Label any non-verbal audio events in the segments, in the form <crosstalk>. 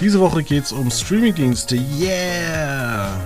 Diese Woche geht es um Streamingdienste. Yeah!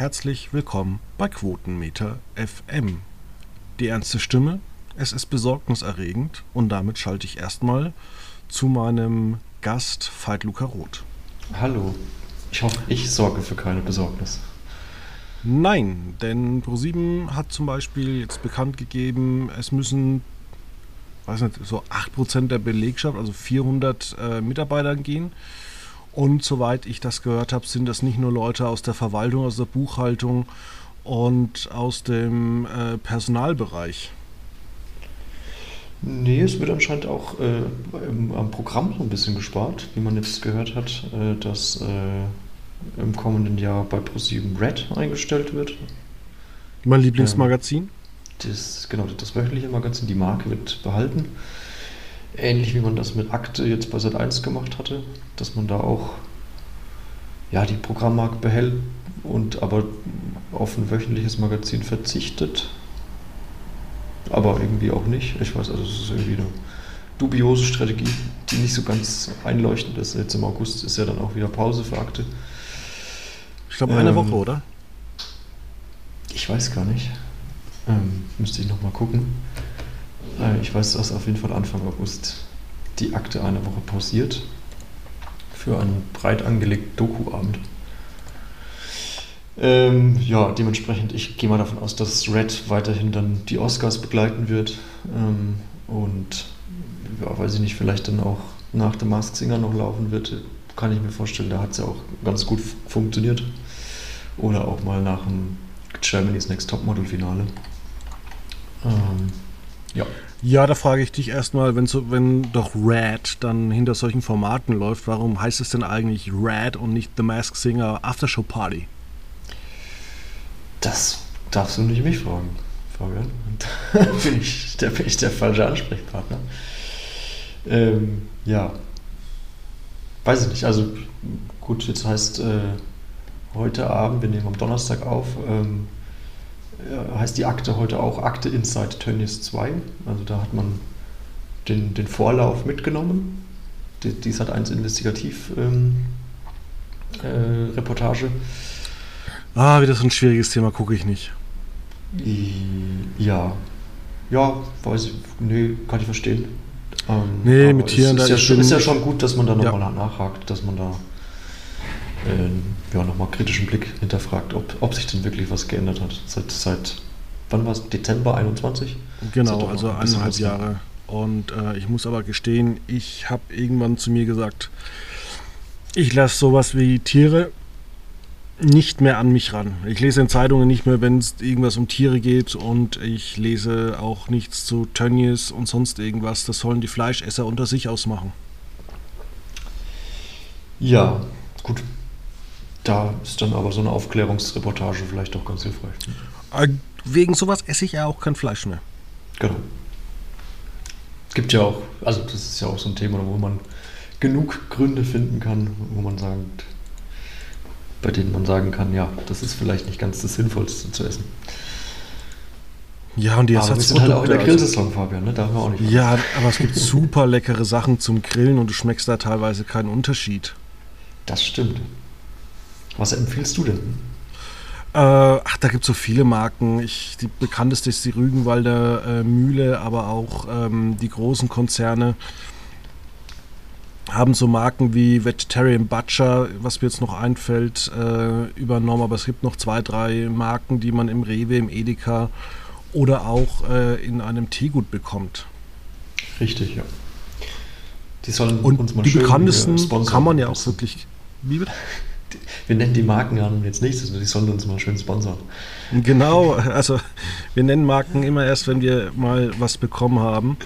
Herzlich willkommen bei Quotenmeter FM. Die ernste Stimme, es ist besorgniserregend und damit schalte ich erstmal zu meinem Gast Veit Luca Roth. Hallo, ich hoffe, ich sorge für keine Besorgnis. Nein, denn ProSieben hat zum Beispiel jetzt bekannt gegeben, es müssen weiß nicht, so 8% der Belegschaft, also 400 äh, Mitarbeitern gehen. Und soweit ich das gehört habe, sind das nicht nur Leute aus der Verwaltung, aus der Buchhaltung und aus dem äh, Personalbereich. Nee, es wird anscheinend auch äh, im, am Programm so ein bisschen gespart, wie man jetzt gehört hat, äh, dass äh, im kommenden Jahr bei ProSieben Red eingestellt wird. Mein Lieblingsmagazin? Ähm, das, genau, das wöchentliche Magazin, die Marke wird behalten. Ähnlich wie man das mit Akte jetzt bei Sat 1 gemacht hatte, dass man da auch ja, die Programmmarke behält und aber auf ein wöchentliches Magazin verzichtet. Aber irgendwie auch nicht. Ich weiß, also es ist irgendwie eine dubiose Strategie, die nicht so ganz einleuchtend ist. Jetzt im August ist ja dann auch wieder Pause für Akte. Ich glaube eine ähm, Woche, oder? Ich weiß gar nicht. Ähm, müsste ich nochmal gucken. Äh, ich weiß, dass auf jeden Fall Anfang August die Akte eine Woche pausiert für einen breit angelegten Dokuabend. Ähm, ja, dementsprechend, ich gehe mal davon aus, dass Red weiterhin dann die Oscars begleiten wird. Ähm, und ja, weiß ich nicht, vielleicht dann auch nach The Mask Singer noch laufen wird, kann ich mir vorstellen. Da hat es ja auch ganz gut funktioniert. Oder auch mal nach dem Germany's Next Topmodel Finale. Ähm, ja. Ja, da frage ich dich erstmal, wenn, so, wenn doch Rad dann hinter solchen Formaten läuft, warum heißt es denn eigentlich Rad und nicht The Mask Singer Aftershow Party? Das darfst du nicht mich fragen, Fabian. Da <laughs> bin ich, da bin ich der falsche Ansprechpartner. Ähm, ja. Weiß ich nicht. Also gut, jetzt heißt äh, heute Abend, wir nehmen am Donnerstag auf, ähm, heißt die Akte heute auch Akte Inside Tönnies 2. Also da hat man den, den Vorlauf mitgenommen. Die, die hat 1 Investigativ ähm, äh, Reportage. Ah, wieder so ein schwieriges Thema, gucke ich nicht. Ja. Ja, weiß ich, nee, kann ich verstehen. Ähm, nee, mit Tieren, ist, ist, ja schon, ist ja schon gut, dass man da nochmal ja. nachhakt, dass man da äh, ja, nochmal kritischen Blick hinterfragt, ob, ob sich denn wirklich was geändert hat. Seit, seit wann war es? Dezember 21? Genau, also ein eineinhalb Jahre. Und äh, ich muss aber gestehen, ich habe irgendwann zu mir gesagt, ich lasse sowas wie Tiere nicht mehr an mich ran. Ich lese in Zeitungen nicht mehr, wenn es irgendwas um Tiere geht und ich lese auch nichts zu Tönnies und sonst irgendwas. Das sollen die Fleischesser unter sich ausmachen. Ja, gut. Da ist dann aber so eine Aufklärungsreportage vielleicht auch ganz hilfreich. Äh, wegen sowas esse ich ja auch kein Fleisch mehr. Genau. Es gibt ja auch, also das ist ja auch so ein Thema, wo man genug Gründe finden kann, wo man sagt, bei denen man sagen kann, ja, das ist vielleicht nicht ganz das Sinnvollste zu essen. Ja, und die aber wir sind halt auch in der also Grillsaison, Fabian, ne? da haben wir auch nicht. Ja, aber es gibt super leckere Sachen zum Grillen und du schmeckst da teilweise keinen Unterschied. Das stimmt. Was empfiehlst du denn? Äh, ach, da gibt es so viele Marken. Ich, die bekannteste ist die Rügenwalder äh, Mühle, aber auch ähm, die großen Konzerne haben so Marken wie Vegetarian Butcher, was mir jetzt noch einfällt, äh, übernommen. Aber es gibt noch zwei, drei Marken, die man im Rewe, im Edeka oder auch äh, in einem Teegut bekommt. Richtig, ja. Die sollen Und uns mal die bekanntesten kann man ja auch wirklich. Wie bitte? Wir nennen die Markennamen jetzt nicht, die sollen uns mal schön sponsern. Genau, also wir nennen Marken immer erst, wenn wir mal was bekommen haben.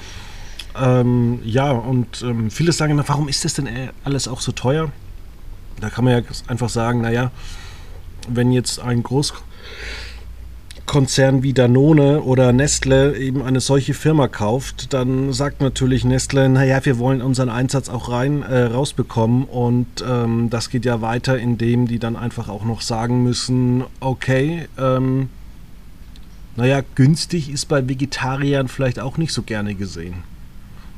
Ähm, ja, und ähm, viele sagen, na, warum ist das denn alles auch so teuer? Da kann man ja einfach sagen, naja, wenn jetzt ein Großkonzern wie Danone oder Nestle eben eine solche Firma kauft, dann sagt natürlich Nestle, naja, wir wollen unseren Einsatz auch rein äh, rausbekommen und ähm, das geht ja weiter, indem die dann einfach auch noch sagen müssen, okay, ähm, naja, günstig ist bei Vegetariern vielleicht auch nicht so gerne gesehen.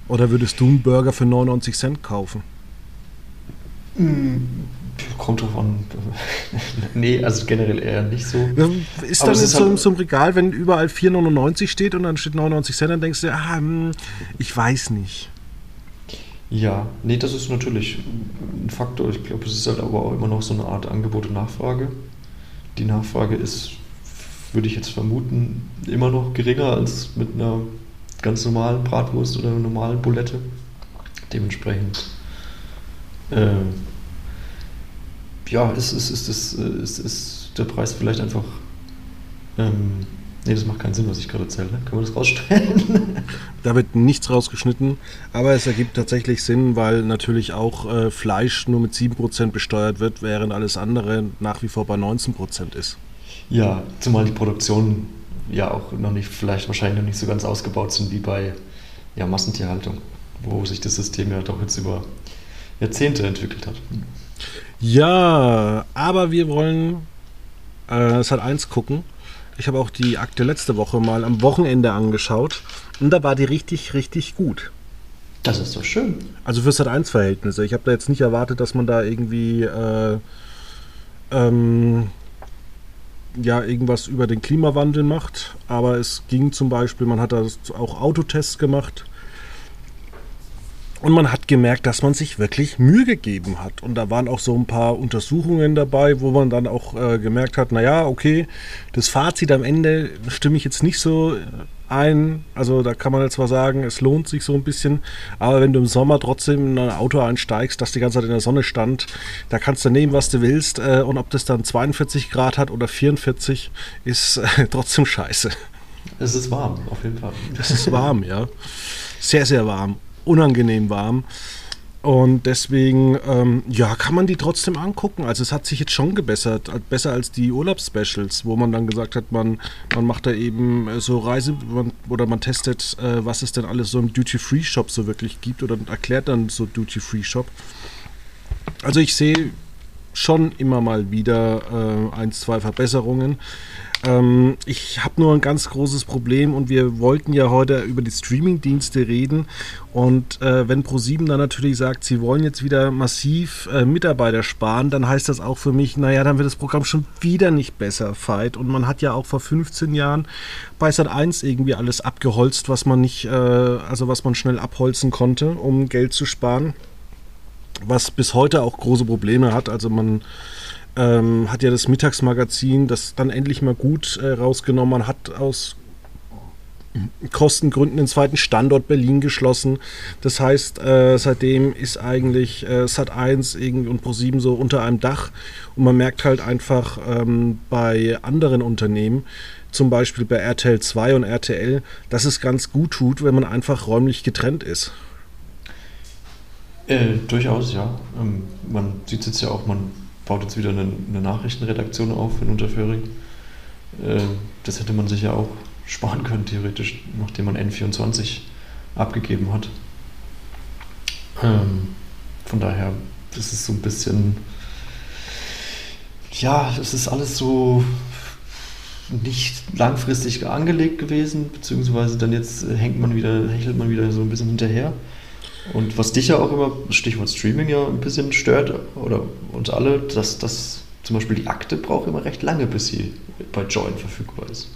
Oder würdest du einen Burger für 99 Cent kaufen? Hm, kommt drauf an. nee, also generell eher nicht so. Ist Aber dann in so, halt so einem Regal, wenn überall 4,99 steht und dann steht 99 Cent, dann denkst du, ah, hm, ich weiß nicht. Ja, nee, das ist natürlich ein Faktor. Ich glaube, es ist halt aber auch immer noch so eine Art Angebot und Nachfrage. Die Nachfrage ist, würde ich jetzt vermuten, immer noch geringer als mit einer ganz normalen Bratwurst oder einer normalen Bulette. Dementsprechend äh, ja, ist, ist, ist, ist, ist, ist der Preis vielleicht einfach. Ähm, nee, das macht keinen Sinn, was ich gerade erzähle. Ne? Können wir das rausstellen? <laughs> da wird nichts rausgeschnitten, aber es ergibt tatsächlich Sinn, weil natürlich auch äh, Fleisch nur mit 7% besteuert wird, während alles andere nach wie vor bei 19% ist. Ja, zumal die Produktion ja auch noch nicht, vielleicht wahrscheinlich noch nicht so ganz ausgebaut sind wie bei ja, Massentierhaltung, wo sich das System ja doch jetzt über Jahrzehnte entwickelt hat. Ja, aber wir wollen äh, Sat 1 gucken. Ich habe auch die Akte letzte Woche mal am Wochenende angeschaut und da war die richtig, richtig gut. Das ist doch schön. Also für Sat 1 Verhältnisse. Ich habe da jetzt nicht erwartet, dass man da irgendwie äh, ähm, ja irgendwas über den Klimawandel macht, aber es ging zum Beispiel, man hat da auch Autotests gemacht und man hat gemerkt, dass man sich wirklich Mühe gegeben hat. Und da waren auch so ein paar Untersuchungen dabei, wo man dann auch äh, gemerkt hat, naja, okay, das Fazit am Ende stimme ich jetzt nicht so ein. Also da kann man jetzt zwar sagen, es lohnt sich so ein bisschen, aber wenn du im Sommer trotzdem in ein Auto einsteigst, das die ganze Zeit in der Sonne stand, da kannst du nehmen, was du willst. Äh, und ob das dann 42 Grad hat oder 44, ist äh, <laughs> trotzdem scheiße. Es ist warm, auf jeden Fall. Es ist warm, ja. Sehr, sehr warm unangenehm warm. Und deswegen, ähm, ja, kann man die trotzdem angucken. Also es hat sich jetzt schon gebessert, besser als die Urlaubsspecials, wo man dann gesagt hat, man, man macht da eben äh, so Reise oder man testet, äh, was es denn alles so im Duty-Free-Shop so wirklich gibt oder erklärt dann so Duty-Free-Shop. Also ich sehe schon immer mal wieder äh, ein, zwei Verbesserungen. Ähm, ich habe nur ein ganz großes Problem und wir wollten ja heute über die Streaming-Dienste reden. Und äh, wenn ProSieben dann natürlich sagt, sie wollen jetzt wieder massiv äh, Mitarbeiter sparen, dann heißt das auch für mich, naja, dann wird das Programm schon wieder nicht besser, Fight. Und man hat ja auch vor 15 Jahren bei Sat 1 irgendwie alles abgeholzt, was man nicht, äh, also was man schnell abholzen konnte, um Geld zu sparen. Was bis heute auch große Probleme hat. Also man ähm, hat ja das Mittagsmagazin das dann endlich mal gut äh, rausgenommen. Man hat aus Kostengründen den zweiten Standort Berlin geschlossen. Das heißt, äh, seitdem ist eigentlich äh, Sat1 und Pro7 so unter einem Dach. Und man merkt halt einfach ähm, bei anderen Unternehmen, zum Beispiel bei RTL 2 und RTL, dass es ganz gut tut, wenn man einfach räumlich getrennt ist. Äh, durchaus, ja. Ähm, man sieht es jetzt ja auch, man baut jetzt wieder eine, eine Nachrichtenredaktion auf in Unterföhring. Äh, das hätte man sich ja auch sparen können, theoretisch, nachdem man N24 abgegeben hat. Ähm, von daher, das ist so ein bisschen. Ja, es ist alles so nicht langfristig angelegt gewesen, beziehungsweise dann jetzt hängt man wieder, hechelt man wieder so ein bisschen hinterher. Und was dich ja auch immer, Stichwort Streaming ja ein bisschen stört, oder uns alle, dass, dass zum Beispiel die Akte braucht immer recht lange, bis sie bei Join verfügbar ist.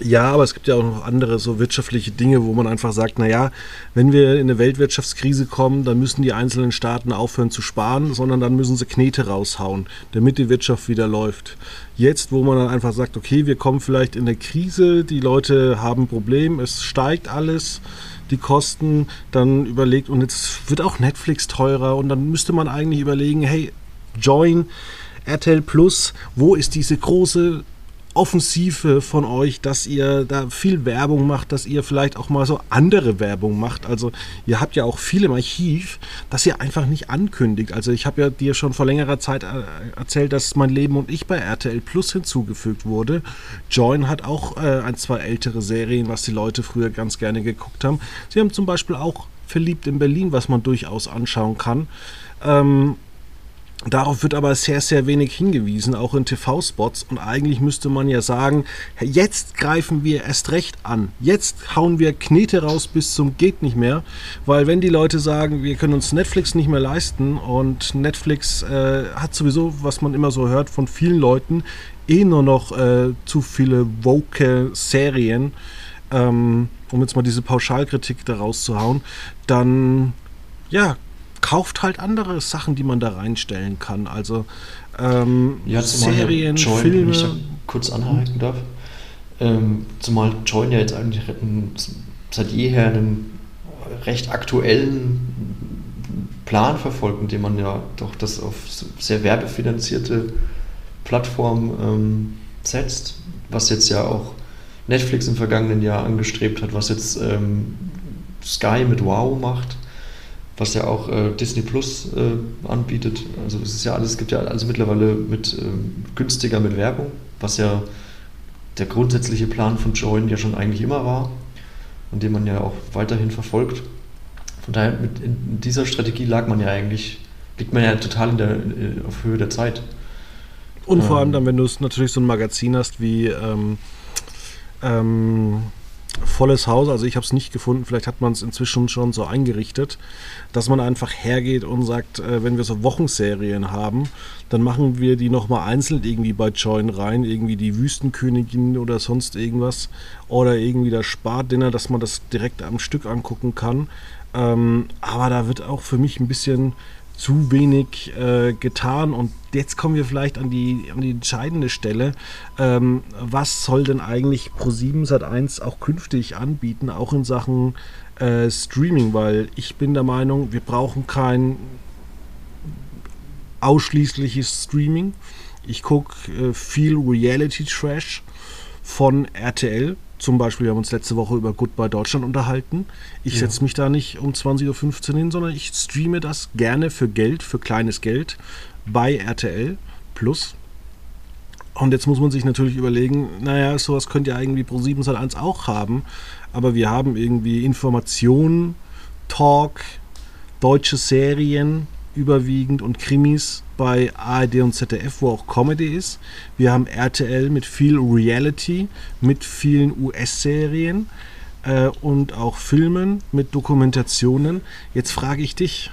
Ja, aber es gibt ja auch noch andere so wirtschaftliche Dinge, wo man einfach sagt, naja, wenn wir in eine Weltwirtschaftskrise kommen, dann müssen die einzelnen Staaten aufhören zu sparen, sondern dann müssen sie Knete raushauen, damit die Wirtschaft wieder läuft. Jetzt, wo man dann einfach sagt, okay, wir kommen vielleicht in eine Krise, die Leute haben ein Problem, es steigt alles, die Kosten, dann überlegt, und jetzt wird auch Netflix teurer und dann müsste man eigentlich überlegen, hey, Join, RTL Plus, wo ist diese große Offensive von euch, dass ihr da viel Werbung macht, dass ihr vielleicht auch mal so andere Werbung macht. Also ihr habt ja auch viel im Archiv, dass ihr einfach nicht ankündigt. Also ich habe ja dir schon vor längerer Zeit äh, erzählt, dass mein Leben und ich bei RTL Plus hinzugefügt wurde. Join hat auch äh, ein, zwei ältere Serien, was die Leute früher ganz gerne geguckt haben. Sie haben zum Beispiel auch Verliebt in Berlin, was man durchaus anschauen kann. Ähm, Darauf wird aber sehr, sehr wenig hingewiesen, auch in TV-Spots. Und eigentlich müsste man ja sagen, jetzt greifen wir erst recht an. Jetzt hauen wir Knete raus bis zum geht nicht mehr. Weil wenn die Leute sagen, wir können uns Netflix nicht mehr leisten und Netflix äh, hat sowieso, was man immer so hört von vielen Leuten, eh nur noch äh, zu viele woke Serien, ähm, um jetzt mal diese Pauschalkritik daraus zu hauen, dann ja, kauft halt andere Sachen, die man da reinstellen kann. Also ähm, ja, Serien, Join, Filme. Wenn ich da kurz anhalten darf. Ähm, zumal Join ja jetzt eigentlich seit jeher einen recht aktuellen Plan verfolgt, indem man ja doch das auf sehr werbefinanzierte Plattform ähm, setzt, was jetzt ja auch Netflix im vergangenen Jahr angestrebt hat, was jetzt ähm, Sky mit Wow macht was ja auch äh, Disney Plus äh, anbietet. Also es ist ja alles, es gibt ja alles mittlerweile mit äh, günstiger mit Werbung, was ja der grundsätzliche Plan von Join ja schon eigentlich immer war und den man ja auch weiterhin verfolgt. Von daher mit in dieser Strategie lag man ja eigentlich, liegt man ja total in der, in, auf Höhe der Zeit. Und vor allem ähm. dann, wenn du natürlich so ein Magazin hast wie ähm, ähm, volles Haus. Also ich habe es nicht gefunden. Vielleicht hat man es inzwischen schon so eingerichtet, dass man einfach hergeht und sagt, äh, wenn wir so Wochenserien haben, dann machen wir die nochmal einzeln irgendwie bei Join rein. Irgendwie die Wüstenkönigin oder sonst irgendwas. Oder irgendwie das Spardinner, dass man das direkt am Stück angucken kann. Ähm, aber da wird auch für mich ein bisschen zu wenig äh, getan. Und jetzt kommen wir vielleicht an die, an die entscheidende Stelle. Ähm, was soll denn eigentlich Pro7 Sat1 auch künftig anbieten, auch in Sachen äh, Streaming? Weil ich bin der Meinung, wir brauchen kein ausschließliches Streaming. Ich gucke äh, viel Reality-Trash von RTL zum Beispiel, wir haben uns letzte Woche über Goodbye Deutschland unterhalten. Ich ja. setze mich da nicht um 20.15 Uhr hin, sondern ich streame das gerne für Geld, für kleines Geld bei RTL Plus. Und jetzt muss man sich natürlich überlegen, naja, sowas könnte ja irgendwie Pro7 Sat1 auch haben. Aber wir haben irgendwie Informationen, Talk, deutsche Serien überwiegend und Krimis bei ARD und ZDF, wo auch Comedy ist. Wir haben RTL mit viel Reality, mit vielen US-Serien äh, und auch Filmen mit Dokumentationen. Jetzt frage ich dich,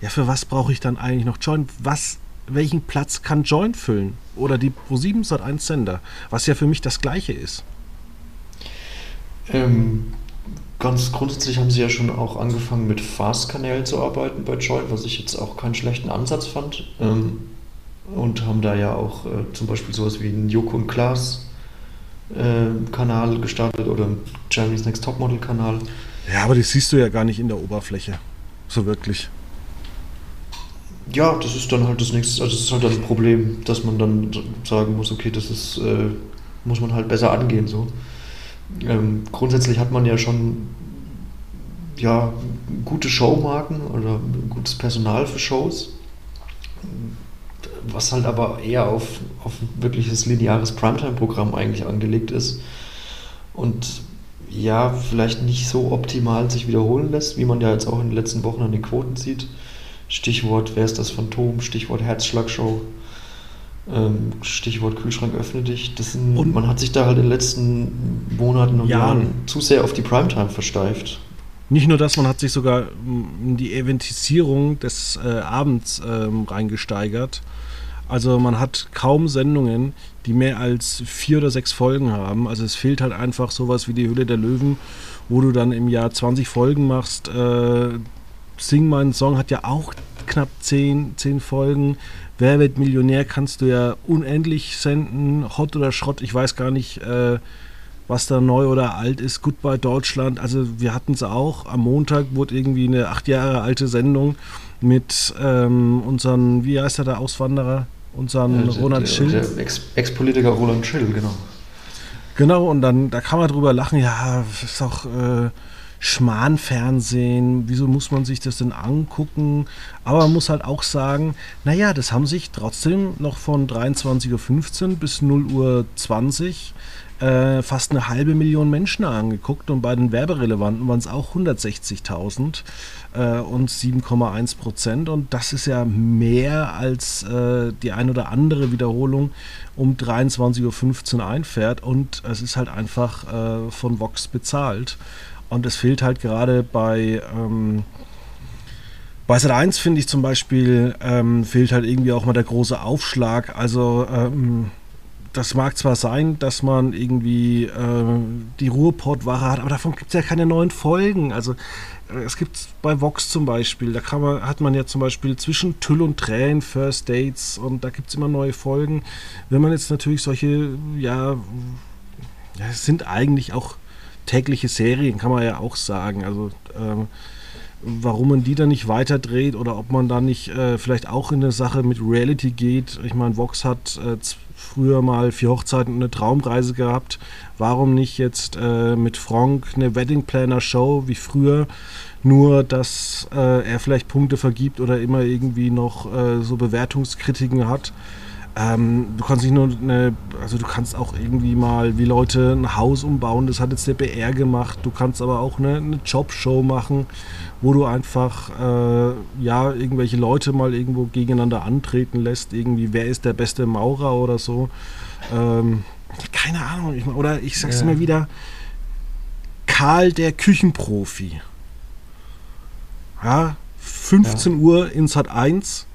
ja, für was brauche ich dann eigentlich noch Join? Was, welchen Platz kann Join füllen? Oder die Pro7 Sat1 Sender, was ja für mich das gleiche ist. Ähm, Ganz grundsätzlich haben sie ja schon auch angefangen mit Fast-Kanälen zu arbeiten bei Join, was ich jetzt auch keinen schlechten Ansatz fand. Ähm, und haben da ja auch äh, zum Beispiel sowas wie einen Joko und Klaas äh, Kanal gestartet oder einen Jeremy's Next Topmodel Kanal. Ja, aber das siehst du ja gar nicht in der Oberfläche. So wirklich. Ja, das ist dann halt das nächste, also das ist halt ein Problem, dass man dann sagen muss, okay, das ist, äh, muss man halt besser angehen so. Ähm, grundsätzlich hat man ja schon ja, gute Showmarken oder gutes Personal für Shows, was halt aber eher auf, auf wirkliches lineares Primetime-Programm eigentlich angelegt ist und ja, vielleicht nicht so optimal sich wiederholen lässt, wie man ja jetzt auch in den letzten Wochen an den Quoten sieht. Stichwort, wer ist das Phantom? Stichwort Herzschlagshow. Ähm, Stichwort Kühlschrank öffne dich. Das sind, und man hat sich da halt in den letzten Monaten und Jahren, Jahren zu sehr auf die Primetime versteift. Nicht nur das, man hat sich sogar in die Eventisierung des äh, Abends ähm, reingesteigert. Also man hat kaum Sendungen, die mehr als vier oder sechs Folgen haben. Also es fehlt halt einfach sowas wie die Hülle der Löwen, wo du dann im Jahr 20 Folgen machst. Äh, Sing meinen Song hat ja auch knapp zehn, zehn Folgen. Wer wird Millionär kannst du ja unendlich senden, Hot oder Schrott, ich weiß gar nicht, äh, was da neu oder alt ist. Goodbye Deutschland, also wir hatten es auch. Am Montag wurde irgendwie eine acht Jahre alte Sendung mit ähm, unseren, wie heißt er, der Auswanderer? unseren Ja, Ronald der- Schill. Der Ex- Ex-Politiker Roland Schill, genau. Genau, und dann, da kann man drüber lachen, ja, ist doch äh, Schmarrnfernsehen, wieso muss man sich das denn angucken? Aber man muss halt auch sagen, naja, das haben sich trotzdem noch von 23.15 Uhr bis 0.20 Uhr äh, fast eine halbe Million Menschen angeguckt und bei den Werberelevanten waren es auch 160.000 äh, und 7,1 Prozent und das ist ja mehr als äh, die ein oder andere Wiederholung um 23.15 Uhr einfährt und es ist halt einfach äh, von Vox bezahlt. Und es fehlt halt gerade bei, ähm, bei Sat 1 finde ich zum Beispiel, ähm, fehlt halt irgendwie auch mal der große Aufschlag. Also ähm, das mag zwar sein, dass man irgendwie äh, die Ruhrpottwache hat, aber davon gibt es ja keine neuen Folgen. Also äh, es gibt bei Vox zum Beispiel, da man, hat man ja zum Beispiel zwischen Tüll und Tränen First Dates und da gibt es immer neue Folgen. Wenn man jetzt natürlich solche, ja, es sind eigentlich auch tägliche Serien, kann man ja auch sagen. Also ähm, warum man die dann nicht weiterdreht oder ob man da nicht äh, vielleicht auch in eine Sache mit Reality geht. Ich meine, Vox hat äh, früher mal vier Hochzeiten und eine Traumreise gehabt. Warum nicht jetzt äh, mit Frank eine Wedding Planner Show wie früher? Nur, dass äh, er vielleicht Punkte vergibt oder immer irgendwie noch äh, so Bewertungskritiken hat. Ähm, du kannst nicht nur eine, also du kannst auch irgendwie mal wie Leute ein Haus umbauen, das hat jetzt der BR gemacht. Du kannst aber auch eine, eine Jobshow machen, wo du einfach äh, ja irgendwelche Leute mal irgendwo gegeneinander antreten lässt. Irgendwie, wer ist der beste Maurer oder so. Ähm, keine Ahnung, ich, oder ich sag's Ja. immer wieder, Karl der Küchenprofi. Ja, 15 Uhr in Sat 1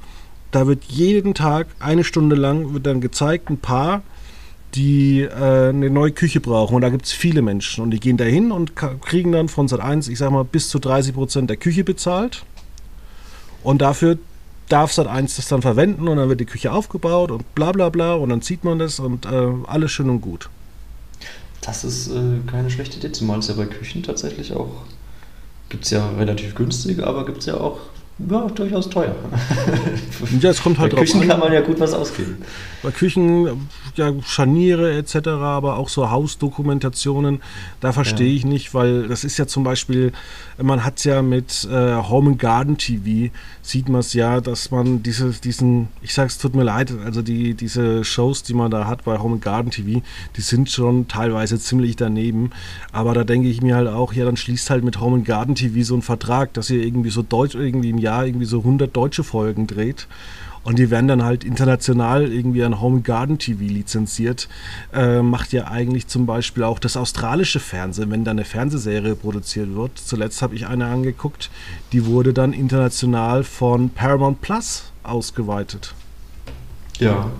da wird jeden Tag eine Stunde lang wird dann gezeigt, ein Paar, die äh, eine neue Küche brauchen. Und da gibt es viele Menschen. Und die gehen dahin und ka- kriegen dann von Sat 1, ich sag mal, bis zu 30 Prozent der Küche bezahlt. Und dafür darf Sat 1 das dann verwenden und dann wird die Küche aufgebaut und bla bla bla und dann sieht man das und äh, alles schön und gut. Das ist äh, keine schlechte Idee, zumal es ja bei Küchen tatsächlich auch, gibt es ja relativ günstig, aber gibt es ja auch ja, durchaus teuer. Ja, es kommt halt bei Küchen an. kann man ja gut was ausgeben. Bei Küchen, ja, Scharniere etc., aber auch so Hausdokumentationen, da verstehe Ja. ich nicht, weil das ist ja zum Beispiel, man hat es ja mit äh, Home and Garden TV, sieht man es ja, dass man diese, diesen, ich sage es tut mir leid, also die, diese Shows, die man da hat bei Home and Garden TV, die sind schon teilweise ziemlich daneben, aber da denke ich mir halt auch, ja, dann schließt halt mit Home and Garden TV so einen Vertrag, dass ihr irgendwie so Deutsch, irgendwie im Jahr irgendwie so 100 deutsche Folgen dreht. Und die werden dann halt international irgendwie an Home Garden TV lizenziert. Äh, macht ja eigentlich zum Beispiel auch das australische Fernsehen, wenn da eine Fernsehserie produziert wird. Zuletzt habe ich eine angeguckt, die wurde dann international von Paramount Plus ausgeweitet. Ja.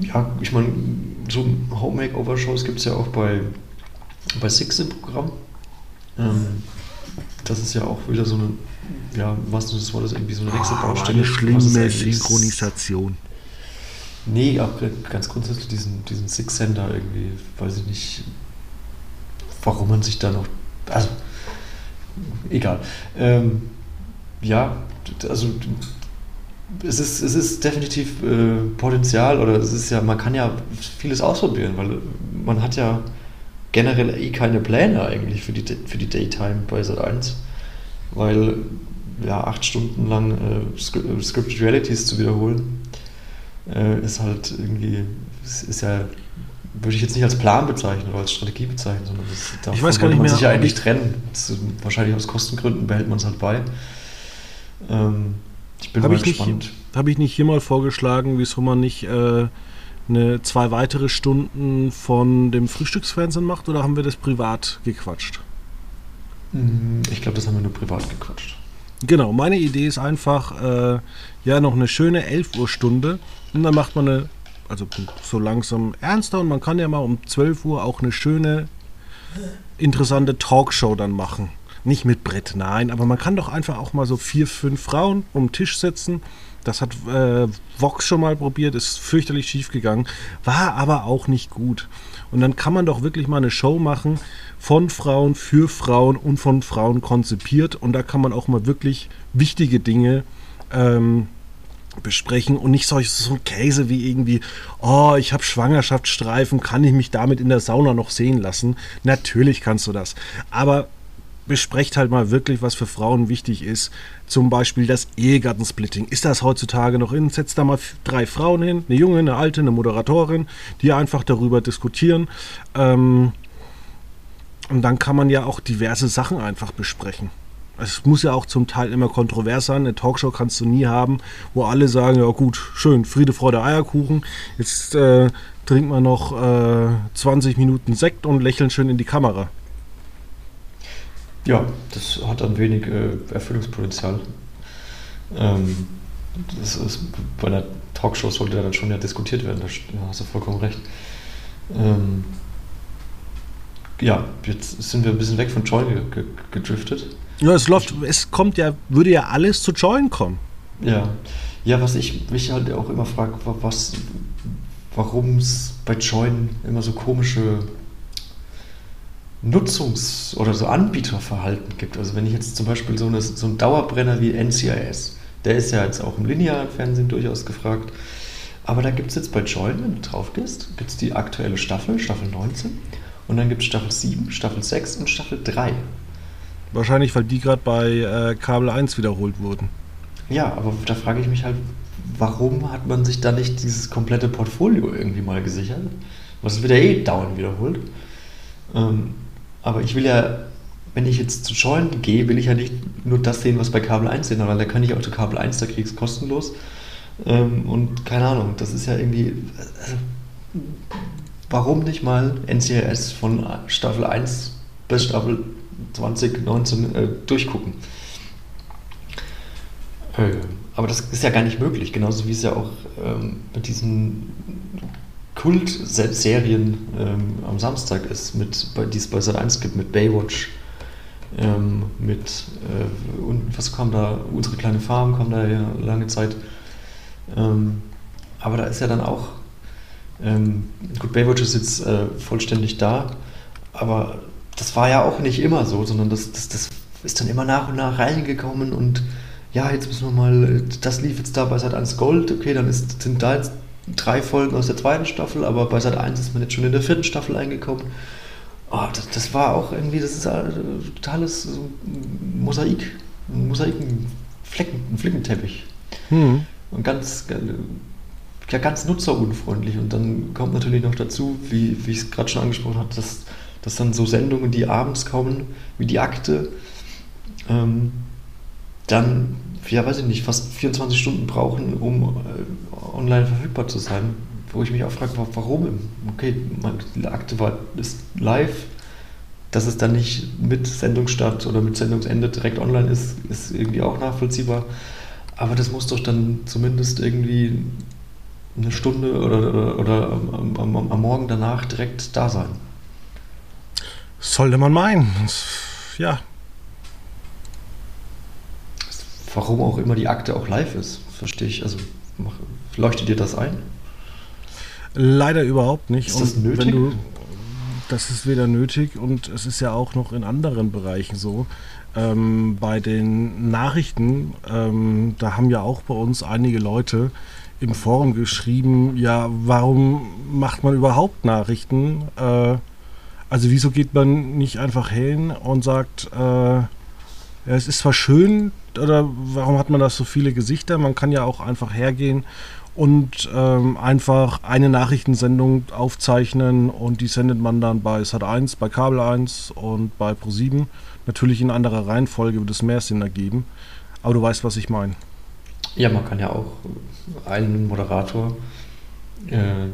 Ja, ich meine, so Home-Makeover-Shows gibt es ja auch bei, bei Six im Programm. Ähm, das ist ja auch wieder so eine, ja, was das Wortes, irgendwie so eine Wechselbaustelle. was es eigentlich- Synchronisation. Nee, auch ganz grundsätzlich diesen, diesen Six-Sender irgendwie, weiß ich nicht, warum man sich da noch. Also, egal. Ähm, ja, also es ist, es ist definitiv äh, Potenzial oder es ist ja, man kann ja vieles ausprobieren, weil man hat ja generell eh keine Pläne eigentlich für die, für die Daytime bei Sat 1, weil ja, acht Stunden lang äh, äh, Scripted Realities zu wiederholen, äh, ist halt irgendwie, ist, ist ja, würde ich jetzt nicht als Plan bezeichnen oder als Strategie bezeichnen, sondern das, davon Ich weiß gar nicht man mehr, sich ja eigentlich ich- trennen. Das wahrscheinlich aus Kostengründen behält man es halt bei. Ähm, ich bin Habe mal ich, nicht, gespannt. habe ich nicht hier mal vorgeschlagen, wieso man nicht äh, eine, zwei weitere Stunden von dem Frühstücksfernsehen macht oder haben wir das privat gequatscht? Mm, Ich glaube, das haben wir nur privat gequatscht. Genau, meine Idee ist einfach, äh, ja, noch eine schöne 11 Uhr Stunde und dann macht man eine, also so langsam ernster und man kann ja mal um 12 Uhr auch eine schöne, interessante Talkshow dann machen. Nicht mit Brett, nein, aber man kann doch einfach auch mal so vier, fünf Frauen um den Tisch setzen. Das hat äh, Vox schon mal probiert, ist fürchterlich schief gegangen, war aber auch nicht gut. Und dann kann man doch wirklich mal eine Show machen von Frauen für Frauen und von Frauen konzipiert. Und da kann man auch mal wirklich wichtige Dinge ähm, besprechen und nicht solch, so Käse wie irgendwie, oh, ich habe Schwangerschaftsstreifen, kann ich mich damit in der Sauna noch sehen lassen? Natürlich kannst du das. Aber besprecht halt mal wirklich, was für Frauen wichtig ist. Zum Beispiel das Ehegattensplitting. Ist das heutzutage noch in? Setzt da mal drei Frauen hin, eine junge, eine alte, eine Moderatorin, die einfach darüber diskutieren. Ähm, und dann kann man ja auch diverse Sachen einfach besprechen. Es muss ja auch zum Teil immer kontrovers sein. Eine Talkshow kannst du nie haben, wo alle sagen, ja gut, schön, Friede, Freude, Eierkuchen. Jetzt äh, trinkt man noch äh, 20 Minuten Sekt und lächeln schön in die Kamera. Ja, das hat dann wenig äh, Erfüllungspotenzial. Ähm, das ist, bei einer Talkshow sollte dann schon ja diskutiert werden, da hast du vollkommen recht. Ähm, ja, jetzt sind wir ein bisschen weg von Join gedriftet. Ja, es läuft, es kommt ja, würde ja alles zu Join kommen. Ja. Ja, was ich mich halt auch immer frage, was, warum es bei Join immer so komische Nutzungs- oder so Anbieterverhalten gibt. Also wenn ich jetzt zum Beispiel so, eine, so einen Dauerbrenner wie NCIS, der ist ja jetzt auch im linearen Fernsehen durchaus gefragt. Aber da gibt es jetzt bei Join, wenn du drauf gehst, gibt es die aktuelle Staffel, Staffel 19. Und dann gibt es Staffel 7, Staffel 6 und Staffel 3. Wahrscheinlich, weil die gerade bei äh, Kabel 1 wiederholt wurden. Ja, aber da frage ich mich halt, warum hat man sich da nicht dieses komplette Portfolio irgendwie mal gesichert? Was wird ja eh dauernd wiederholt. Ähm, aber ich will ja, wenn ich jetzt zu Join gehe, will ich ja nicht nur das sehen, was bei Kabel 1 sehen, weil da kann ich auch zu Kabel 1, da kriege ich es kostenlos. Ähm, und keine Ahnung, das ist ja irgendwie. Also, warum nicht mal NCIS von Staffel 1 bis Staffel 2019 äh, durchgucken. Äh, aber das ist ja gar nicht möglich, genauso wie es ja auch ähm, mit diesen Kultserien ähm, am Samstag ist, mit, die es bei Sat 1 gibt, mit Baywatch, ähm, mit äh, und was kam da, unsere kleine Farm kam da ja lange Zeit. Ähm, aber da ist ja dann auch, ähm, gut, Baywatch ist jetzt äh, vollständig da, aber das war ja auch nicht immer so, sondern das, das, das ist dann immer nach und nach reingekommen und ja, jetzt müssen wir mal, das lief jetzt da bei Sat 1 Gold, okay, dann ist, sind da jetzt drei Folgen aus der zweiten Staffel, aber bei Sat 1 ist man jetzt schon in der vierten Staffel eingekommen. Oh, das, das war auch irgendwie, das ist ein totales Mosaik, ein Mosaikenflecken, ein Flickenteppich. Hm. Und ganz, ja, ganz nutzerunfreundlich. Und dann kommt natürlich noch dazu, wie, wie ich es gerade schon angesprochen habe, dass dass dann so Sendungen, die abends kommen, wie die Akte, ähm, dann, ja, weiß ich nicht, fast 24 Stunden brauchen, um äh, online verfügbar zu sein. Wo ich mich auch frage, warum? Okay, die Akte war, ist live, dass es dann nicht mit Sendungsstart oder mit Sendungsende direkt online ist, ist irgendwie auch nachvollziehbar. Aber das muss doch dann zumindest irgendwie eine Stunde oder, oder, oder am, am, am Morgen danach direkt da sein. Sollte man meinen. Ja. Warum auch immer die Akte auch live ist, verstehe ich. Also leuchtet dir das ein? Leider überhaupt nicht. Ist das nötig? Du, das ist weder nötig und es ist ja auch noch in anderen Bereichen so. Ähm, bei den Nachrichten, ähm, da haben ja auch bei uns einige Leute im Forum geschrieben, ja, warum macht man überhaupt Nachrichten? Äh, also wieso geht man nicht einfach hin und sagt, äh, ja, es ist zwar schön, oder warum hat man da so viele Gesichter? Man kann ja auch einfach hergehen und ähm, einfach eine Nachrichtensendung aufzeichnen und die sendet man dann bei Sat1, bei Kabel 1 und bei Pro7. Natürlich in anderer Reihenfolge würde es mehr Sinn ergeben. Aber du weißt, was ich meine. Ja, man kann ja auch einen Moderator äh,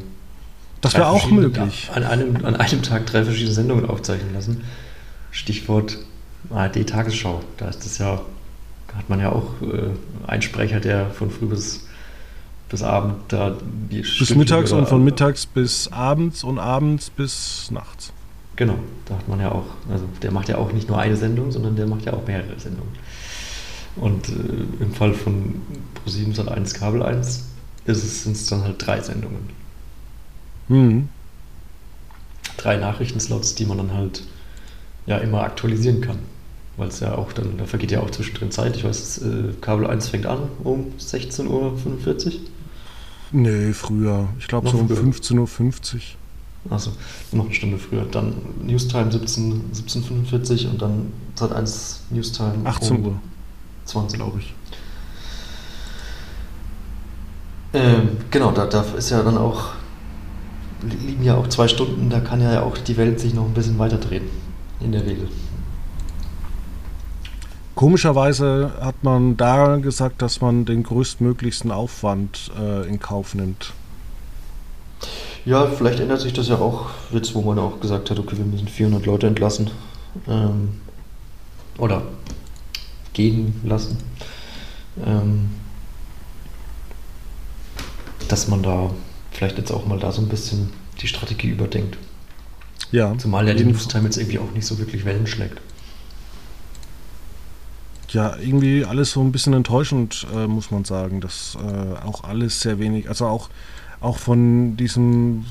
das wäre auch möglich. An einem, an einem Tag drei verschiedene Sendungen aufzeichnen lassen. Stichwort ARD-Tagesschau. Da ist das ja, hat man ja auch äh, einen Sprecher, der von früh bis, bis Abend da die Bis mittags und von mittags bis abends und abends bis nachts. Genau, da hat man ja auch, also der macht ja auch nicht nur eine Sendung, sondern der macht ja auch mehrere Sendungen. Und äh, im Fall von Pro7 Sat 1 Kabel 1 sind es dann halt drei Sendungen. Mhm. Drei Nachrichtenslots, die man dann halt ja immer aktualisieren kann. Weil es ja auch dann, da vergeht ja auch zwischendrin Zeit. Ich weiß, äh, Kabel 1 fängt an um 16.45 Uhr. Nee, früher. Ich glaube so um 15.50 Uhr. Achso, noch eine Stunde früher. Dann Newstime 17, 17.45 und dann Zeit 1 Newstime 18 Uhr. 20, glaube ich. Ähm, genau, da, da ist ja dann auch, liegen ja auch zwei Stunden, da kann ja auch die Welt sich noch ein bisschen weiter drehen, in der Regel. Komischerweise hat man da gesagt, dass man den größtmöglichsten Aufwand äh, in Kauf nimmt. Ja, vielleicht ändert sich das ja auch jetzt, wo man auch gesagt hat, okay, wir müssen 400 Leute entlassen. Ähm, oder gehen lassen. Ähm, dass man da vielleicht jetzt auch mal da so ein bisschen die Strategie überdenkt. Ja. Zumal ja die Newstime jetzt irgendwie auch nicht so wirklich Wellen schlägt. Ja, irgendwie alles so ein bisschen enttäuschend, äh, muss man sagen. dass äh, auch alles sehr wenig, also auch, auch von diesem,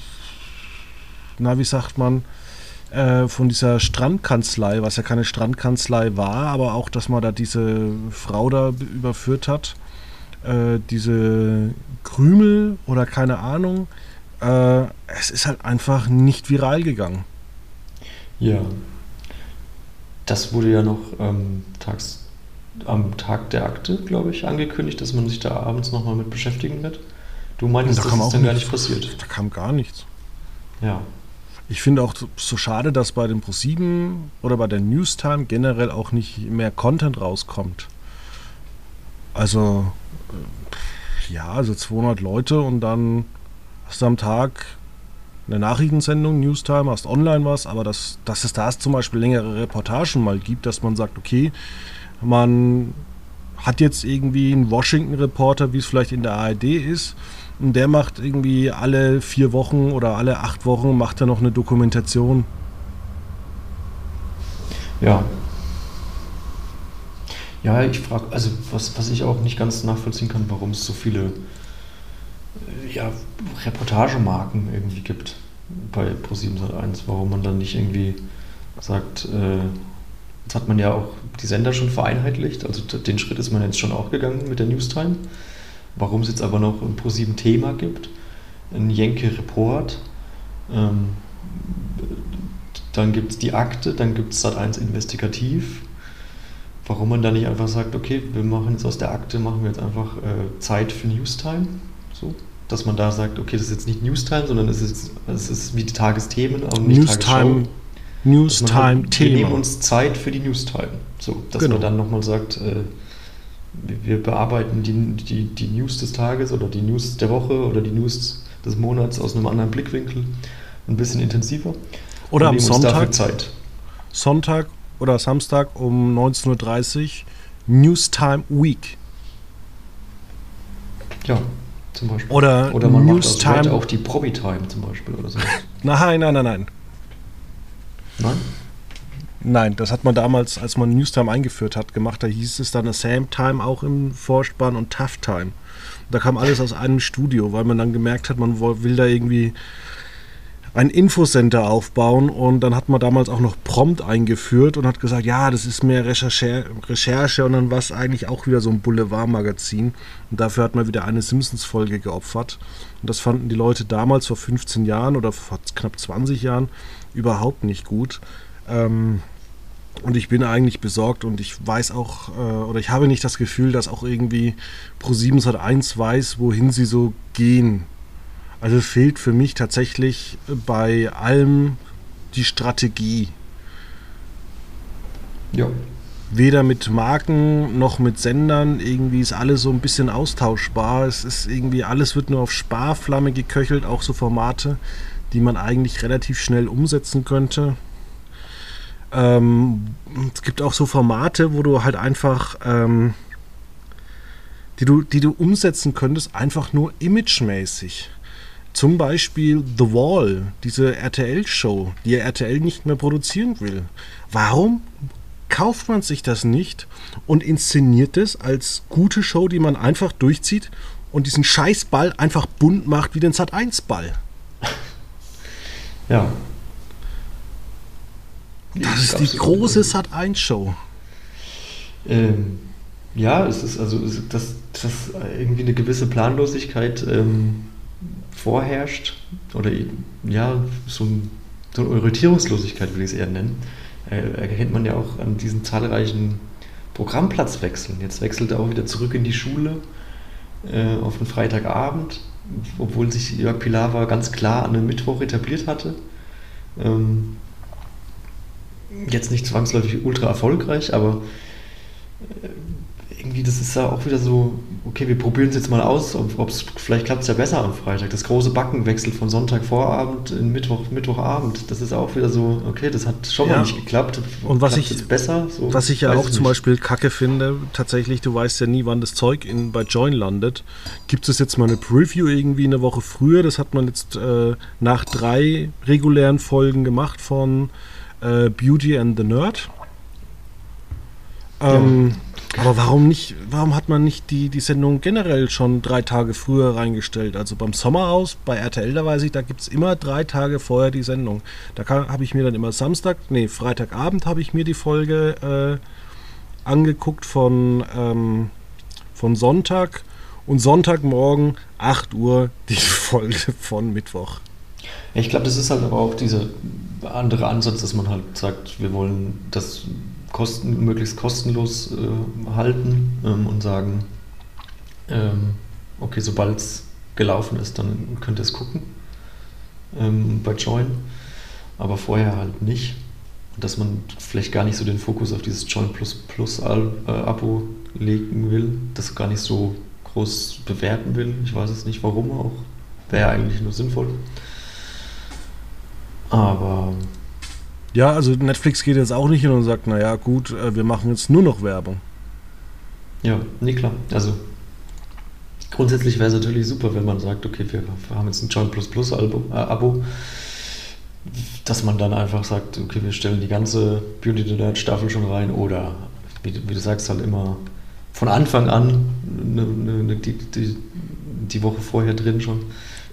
na, wie sagt man, äh, von dieser Strandkanzlei, was ja keine Strandkanzlei war, aber auch, dass man da diese Frau da überführt hat äh, diese Krümel oder keine Ahnung, äh, es ist halt einfach nicht viral gegangen. Ja. Das wurde ja noch ähm, tags, am Tag der Akte, glaube ich, angekündigt, dass man sich da abends nochmal mit beschäftigen wird. Du meintest, da das ist auch dann gar nichts. nicht passiert. Da kam gar nichts. Ja. Ich finde auch so schade, dass bei den Pro7 oder bei der Newstime generell auch nicht mehr Content rauskommt. Also, äh, ja, also 200 Leute und dann hast du am Tag eine Nachrichtensendung, Newstime, hast online was, aber dass, dass es da zum Beispiel längere Reportagen mal gibt, dass man sagt, okay, man hat jetzt irgendwie einen Washington-Reporter, wie es vielleicht in der ARD ist, und der macht irgendwie alle vier Wochen oder alle acht Wochen macht er noch eine Dokumentation. Ja. Ja, ich frage, also was, was ich auch nicht ganz nachvollziehen kann, warum es so viele äh, ja, Reportagemarken irgendwie gibt bei Pro701, warum man dann nicht irgendwie sagt, äh, jetzt hat man ja auch die Sender schon vereinheitlicht, also den Schritt ist man jetzt schon auch gegangen mit der Newstime. Warum es jetzt aber noch ein Pro7 Thema gibt, ein Jenke Report, ähm, dann gibt es die Akte, dann gibt es Sat1 Investigativ. Warum man da nicht einfach sagt, okay, wir machen jetzt aus der Akte, machen wir jetzt einfach äh, Zeit für Newstime. So, dass man da sagt, okay, das ist jetzt nicht Newstime, sondern es ist, es ist wie die Tagesthemen und nicht Newstime, Newstime-Thema. Wir nehmen uns Zeit für die Newstime. So, dass Genau. man dann nochmal sagt, äh, wir- bearbeiten die, die, die News des Tages oder die News der Woche oder die News des Monats aus einem anderen Blickwinkel ein bisschen intensiver. Oder am Sonntag, Zeit. Sonntag oder Samstag um 19.30 Uhr Newstime Week. Ja, zum Beispiel. Oder, Oder man macht aus Newstime. Red auch die Probi-Time zum Beispiel oder so. <laughs> Nein, nein, nein, nein. Nein? Nein, das hat man damals, als man Newstime eingeführt hat, gemacht. Da hieß es dann Same Time auch im Vorspann und Tough Time. Da kam alles aus einem Studio, weil man dann gemerkt hat, man will da irgendwie ein Infocenter aufbauen und dann hat man damals auch noch Prompt eingeführt und hat gesagt, ja, das ist mehr Recherche, Recherche und dann war es eigentlich auch wieder so ein Boulevardmagazin und dafür hat man wieder eine Simpsons-Folge geopfert und das fanden die Leute damals vor 15 Jahren oder vor knapp 20 Jahren überhaupt nicht gut. Ähm, und ich bin eigentlich besorgt und ich weiß auch, äh, oder ich habe nicht das Gefühl, dass auch irgendwie Pro7 Sat1 weiß, wohin sie so gehen. Also fehlt für mich tatsächlich bei allem die Strategie. Ja. Weder mit Marken noch mit Sendern. Irgendwie ist alles so ein bisschen austauschbar. Es ist irgendwie, alles wird nur auf Sparflamme geköchelt, auch so Formate, die man eigentlich relativ schnell umsetzen könnte. Ähm, es gibt auch so Formate, wo du halt einfach, ähm, die, du, die du umsetzen könntest, einfach nur imagemäßig. Zum Beispiel The Wall, diese RTL-Show, die RTL nicht mehr produzieren will. Warum kauft man sich das nicht und inszeniert es als gute Show, die man einfach durchzieht und diesen Scheißball einfach bunt macht wie den Sat1-Ball? Ja. Das ist die große Sat1-Show. Ähm, ja, es ist also, dass, dass irgendwie eine gewisse Planlosigkeit ähm, vorherrscht oder ja, so, ein, so eine Orientierungslosigkeit würde ich es eher nennen, äh, erkennt man ja auch an diesen zahlreichen Programmplatzwechseln. Jetzt wechselt er auch wieder zurück in die Schule äh, auf den Freitagabend, obwohl sich Jörg Pilawa ganz klar an den Mittwoch etabliert hatte. Ähm, jetzt nicht zwangsläufig ultra erfolgreich, aber äh, irgendwie, das ist ja auch wieder so, okay, wir probieren es jetzt mal aus, ob es vielleicht klappt es ja besser am Freitag. Das große Backenwechsel von Sonntagvorabend in Mittwoch, Mittwochabend, das ist auch wieder so, okay, das hat schon ja. mal nicht geklappt. Und was ich besser, so, was ich ja auch zum Beispiel kacke finde, tatsächlich, du weißt ja nie, wann das Zeug in, bei Join landet. Gibt es jetzt mal eine Preview irgendwie eine Woche früher? Das hat man jetzt äh, nach drei regulären Folgen gemacht von äh, Beauty and the Nerd. Ähm, ja. Aber warum nicht, warum hat man nicht die, die Sendung generell schon drei Tage früher reingestellt? Also beim Sommerhaus, bei RTL, da weiß ich, da gibt es immer drei Tage vorher die Sendung. Da habe ich mir dann immer Samstag, nee, Freitagabend habe ich mir die Folge äh, angeguckt von, ähm, von Sonntag und Sonntagmorgen 8 Uhr die <laughs> Folge von Mittwoch. Ich glaube, das ist halt aber auch dieser andere Ansatz, dass man halt sagt, wir wollen das kosten, möglichst kostenlos äh, halten ähm, und sagen, ähm, okay, sobald es gelaufen ist, dann könnt ihr es gucken ähm, bei Join, aber vorher halt nicht. Dass man vielleicht gar nicht so den Fokus auf dieses Join Plus Plus äh, Abo legen will, das gar nicht so groß bewerten will. Ich weiß es nicht, warum auch. Wäre eigentlich nur sinnvoll. Aber ja, also Netflix geht jetzt auch nicht hin und sagt, naja gut, äh, wir machen jetzt nur noch Werbung. Ja, nee, klar. Also grundsätzlich wäre es natürlich super, wenn man sagt, okay, wir, haben jetzt ein Joint Plus Plus Abo, äh, Abo, dass man dann einfach sagt, okay, wir stellen die ganze Beauty the Nerd Staffel schon rein oder wie, wie, du sagst, halt immer von Anfang an eine, eine, die, die, die Woche vorher drin schon.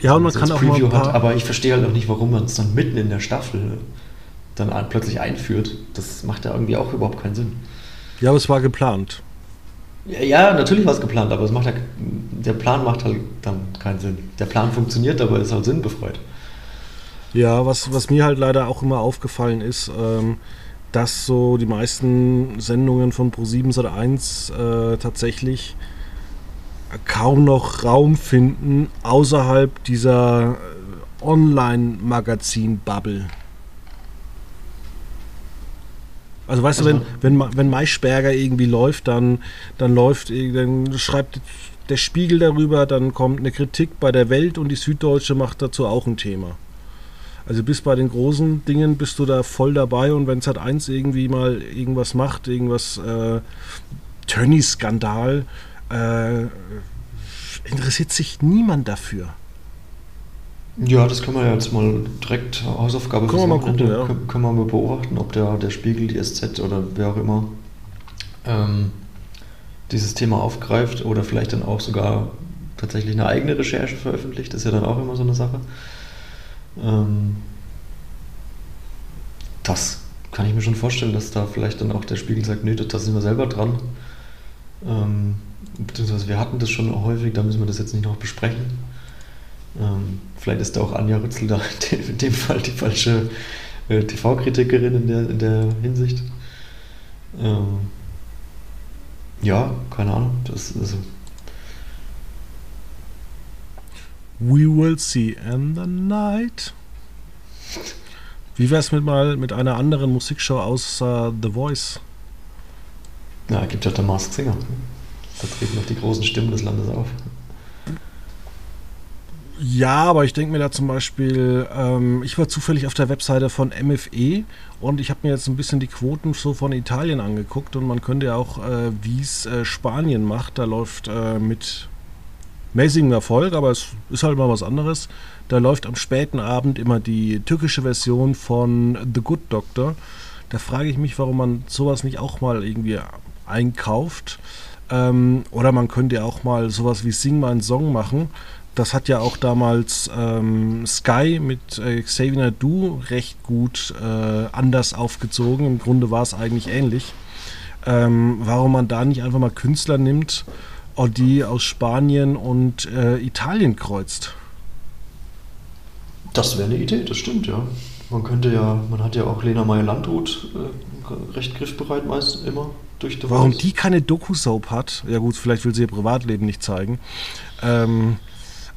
Ja, und man kann auch Preview mal hat, aber ich verstehe halt auch nicht, warum man es dann mitten in der Staffel dann plötzlich einführt. Das macht ja irgendwie auch überhaupt keinen Sinn. Ja, aber es war geplant. Ja, natürlich war es geplant, aber es macht ja, der Plan macht halt dann keinen Sinn. Der Plan funktioniert, aber ist halt sinnbefreit. Ja, was, was mir halt leider auch immer aufgefallen ist, ähm, dass so die meisten Sendungen von Pro7 Sat1 äh, tatsächlich kaum noch Raum finden außerhalb dieser Online-Magazin-Bubble. Also weißt also, du, wenn, wenn, wenn Maischberger irgendwie läuft, dann, dann läuft, dann schreibt der Spiegel darüber, dann kommt eine Kritik bei der Welt und die Süddeutsche macht dazu auch ein Thema. Also bis bei den großen Dingen bist du da voll dabei und wenn es halt eins irgendwie mal irgendwas macht, irgendwas äh, Tönny-Skandal, äh, interessiert sich niemand dafür. Ja, das können wir ja jetzt mal direkt Hausaufgabe können wir mal gucken, ja. können, wir mal beobachten, ob der, der Spiegel, die SZ oder wer auch immer ähm, dieses Thema aufgreift oder vielleicht dann auch sogar tatsächlich eine eigene Recherche veröffentlicht. Das ist ja dann auch immer so eine Sache. Ähm, das kann ich mir schon vorstellen, dass da vielleicht dann auch der Spiegel sagt, nee, da sind wir selber dran. Ähm, beziehungsweise wir hatten das schon häufig, da müssen wir das jetzt nicht noch besprechen. Ähm, vielleicht ist da auch Anja Rützel da <laughs> in dem Fall die falsche äh, TV-Kritikerin in der, in der Hinsicht. Ähm, ja, keine Ahnung. Das, also We will see in the night. Wie wäre es mit mal mit einer anderen Musikshow außer The Voice? Ja, gibt ja der Mask Singer. Da treten noch die großen Stimmen des Landes auf. Ja, aber ich denke mir da zum Beispiel, ähm, ich war zufällig auf der Webseite von MFE und ich habe mir jetzt ein bisschen die Quoten so von Italien angeguckt und man könnte ja auch, äh, wie es äh, Spanien macht, da läuft äh, mit mäßigem Erfolg, aber es ist halt mal was anderes. Da läuft am späten Abend immer die türkische Version von The Good Doctor. Da frage ich mich, warum man sowas nicht auch mal irgendwie einkauft. Ähm, oder man könnte ja auch mal sowas wie Sing einen Song machen das hat ja auch damals ähm, Sky mit äh, Xavier Du recht gut äh, anders aufgezogen. Im Grunde war es eigentlich ähnlich. ähm, warum man da nicht einfach mal Künstler nimmt, die aus Spanien und äh, Italien kreuzt. Das wäre eine Idee, das stimmt, ja. Man könnte ja, man hat ja auch Lena Meyer-Landrut äh, recht griffbereit meistens immer durch The Warum die keine Doku-Soap hat, ja gut, vielleicht will sie ihr Privatleben nicht zeigen. Ähm,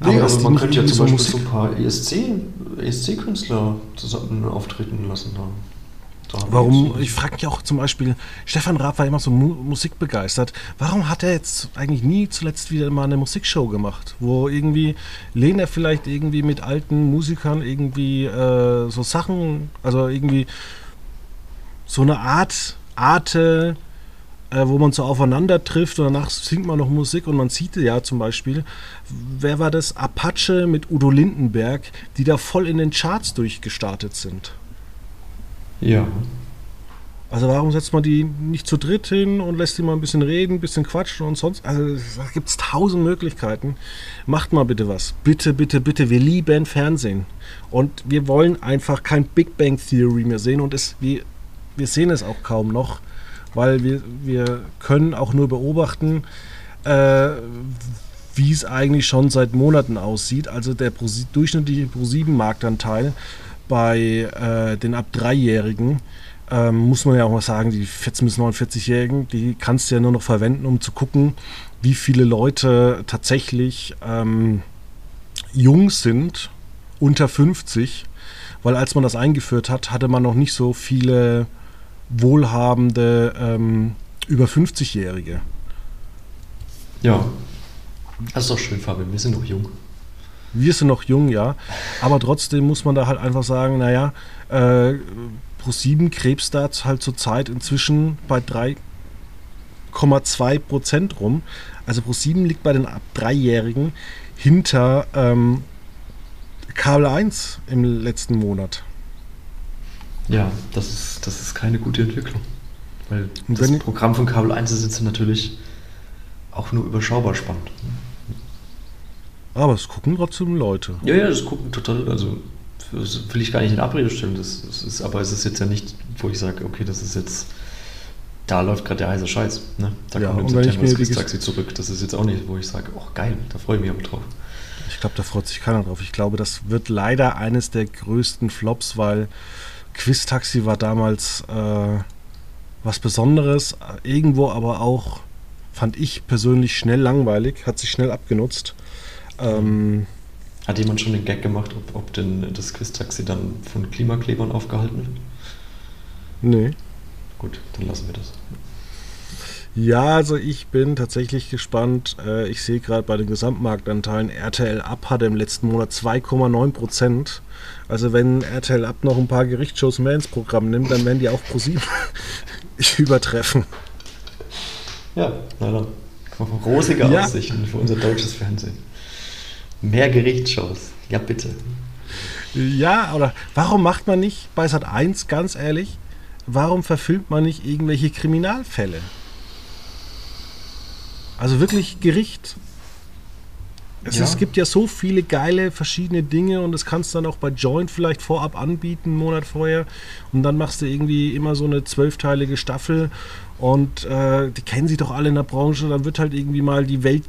nee, aber, aber man könnte ja zum Beispiel Musik so ein paar ESC-Künstler ESC zusammen auftreten lassen haben. Warum, ich frage mich auch zum Beispiel, Stefan Raab war immer so mu musikbegeistert. Warum hat er jetzt eigentlich nie zuletzt wieder mal eine Musikshow gemacht, wo irgendwie lehnt er vielleicht irgendwie mit alten Musikern irgendwie äh, so Sachen, also irgendwie so eine Art Arte, äh, wo man so aufeinander trifft und danach singt man noch Musik und man sieht ja zum Beispiel, wer war das? Apache mit Udo Lindenberg, die da voll in den Charts durchgestartet sind. Ja. Also warum setzt man die nicht zu dritt hin und lässt die mal ein bisschen reden, ein bisschen quatschen und sonst? Also da gibt es tausend Möglichkeiten. Macht mal bitte was. Bitte, bitte, bitte. Wir lieben Fernsehen. Und wir wollen einfach kein Big Bang Theory mehr sehen. Und es, wir, wir sehen es auch kaum noch, weil wir, wir können auch nur beobachten, äh, wie es eigentlich schon seit Monaten aussieht. Also der Pro durchschnittliche Pro7-Marktanteil bei äh, den ab Dreijährigen ähm, muss man ja auch mal sagen, die 14- bis 49-Jährigen, die kannst du ja nur noch verwenden, um zu gucken, wie viele Leute tatsächlich ähm, jung sind, unter 50. Weil als man das eingeführt hat, hatte man noch nicht so viele wohlhabende ähm, über 50-Jährige. Ja, das ist doch schön, Fabian. Wir sind noch jung wir sind noch jung, ja. Aber trotzdem muss man da halt einfach sagen, naja, äh, Pro7 krebst da halt zurzeit inzwischen bei 3,2 Prozent rum. Also Pro7 liegt bei den ab Dreijährigen hinter ähm, Kabel 1 im letzten Monat. Ja, das ist, das ist keine gute Entwicklung. Weil das Programm von Kabel 1 ist jetzt natürlich auch nur überschaubar spannend. Aber es gucken trotzdem Leute. Ja, ja, das gucken total, also das will ich gar nicht in Abrede stellen, das, das ist, aber es ist jetzt ja nicht, wo ich sage, okay, das ist jetzt, da läuft gerade der heiße Scheiß. Ne? Da ja, kommt im September das Taxi zurück. Das ist jetzt auch nicht, wo ich sage, oh geil, da freue ich mich auch drauf. Ich glaube, da freut sich keiner drauf. Ich glaube, das wird leider eines der größten Flops, weil Quiz Taxi war damals äh, was Besonderes, irgendwo aber auch, fand ich persönlich schnell langweilig, hat sich schnell abgenutzt. Ähm, Hat jemand schon den Gag gemacht, ob, ob denn das Quiz-Taxi dann von Klimaklebern aufgehalten wird? Nee. Gut, dann lassen wir das. Ja, also ich bin tatsächlich gespannt. Äh, ich sehe gerade bei den Gesamtmarktanteilen, RTL Up hatte im letzten Monat 2,9 Prozent. Also wenn RTL Up noch ein paar Gerichtsshows mehr ins Programm nimmt, dann werden die auch pro sieben <laughs> übertreffen. Ja, dann. Rosige ja. Aussichten für unser deutsches Fernsehen. Mehr Gerichtsshows. Ja, bitte. Ja, oder warum macht man nicht bei Sat 1, ganz ehrlich, warum verfilmt man nicht irgendwelche Kriminalfälle? Also wirklich Gericht. Es, ja. es, gibt ja so viele geile verschiedene Dinge und das kannst du dann auch bei Joint vielleicht vorab anbieten, einen Monat vorher. Und dann machst du irgendwie immer so eine zwölfteilige Staffel und äh, die kennen sich doch alle in der Branche. Dann wird halt irgendwie mal die Welt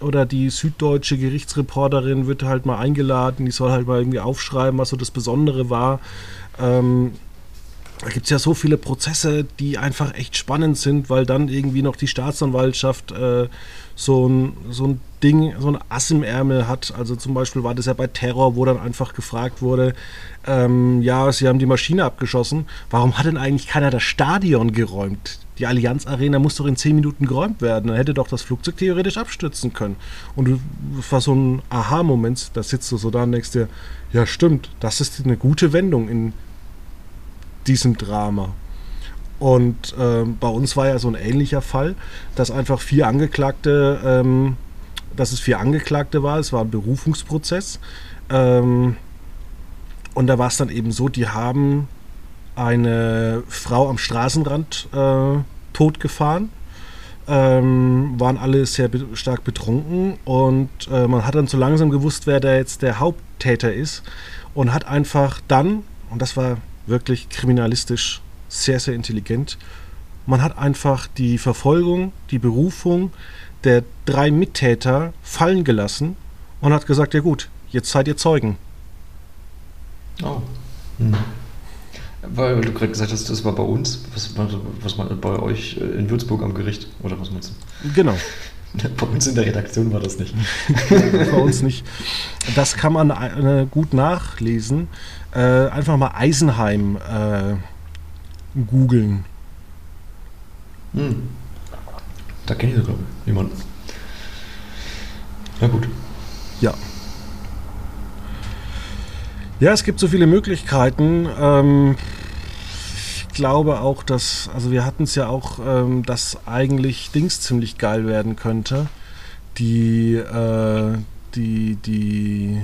oder die süddeutsche Gerichtsreporterin wird halt mal eingeladen, die soll halt mal irgendwie aufschreiben, was so das Besondere war. Ähm, da gibt es ja so viele Prozesse, die einfach echt spannend sind, weil dann irgendwie noch die Staatsanwaltschaft äh, so, ein, so ein Ding, so ein Ass im Ärmel hat. Also zum Beispiel war das ja bei Terror, wo dann einfach gefragt wurde, ähm, ja, sie haben die Maschine abgeschossen, warum hat denn eigentlich keiner das Stadion geräumt? Die Allianz Arena muss doch in 10 Minuten geräumt werden. Dann hätte doch das Flugzeug theoretisch abstürzen können. Und das war so ein Aha-Moment, da sitzt du so da und denkst dir, ja stimmt, das ist eine gute Wendung in diesem Drama. Und ähm, bei uns war ja so ein ähnlicher Fall, dass einfach vier Angeklagte, ähm, dass es vier Angeklagte war, es war ein Berufungsprozess. Ähm, und da war es dann eben so, die haben eine Frau am Straßenrand äh, totgefahren. Ähm, waren alle sehr be stark betrunken und äh, man hat dann so langsam gewusst, wer da jetzt der Haupttäter ist und hat einfach dann, und das war wirklich kriminalistisch sehr, sehr intelligent, man hat einfach die Verfolgung, die Berufung der drei Mittäter fallen gelassen und hat gesagt, ja gut, jetzt seid ihr Zeugen. Oh. Hm. Weil du gerade gesagt hast, das war bei uns, was, was man bei euch in Würzburg am Gericht, oder was meinst du? Genau. <laughs> Bei uns in der Redaktion war das nicht. <laughs> bei uns nicht. Das kann man äh, gut nachlesen. Äh, einfach mal Eisenheim äh, googeln. Hm. Da kenne ich sogar jemanden. Ja, gut. Ja. Ja, es gibt so viele Möglichkeiten. Ähm, glaube auch, dass, also wir hatten es ja auch, ähm, dass eigentlich Dings ziemlich geil werden könnte. Die, äh, die, die,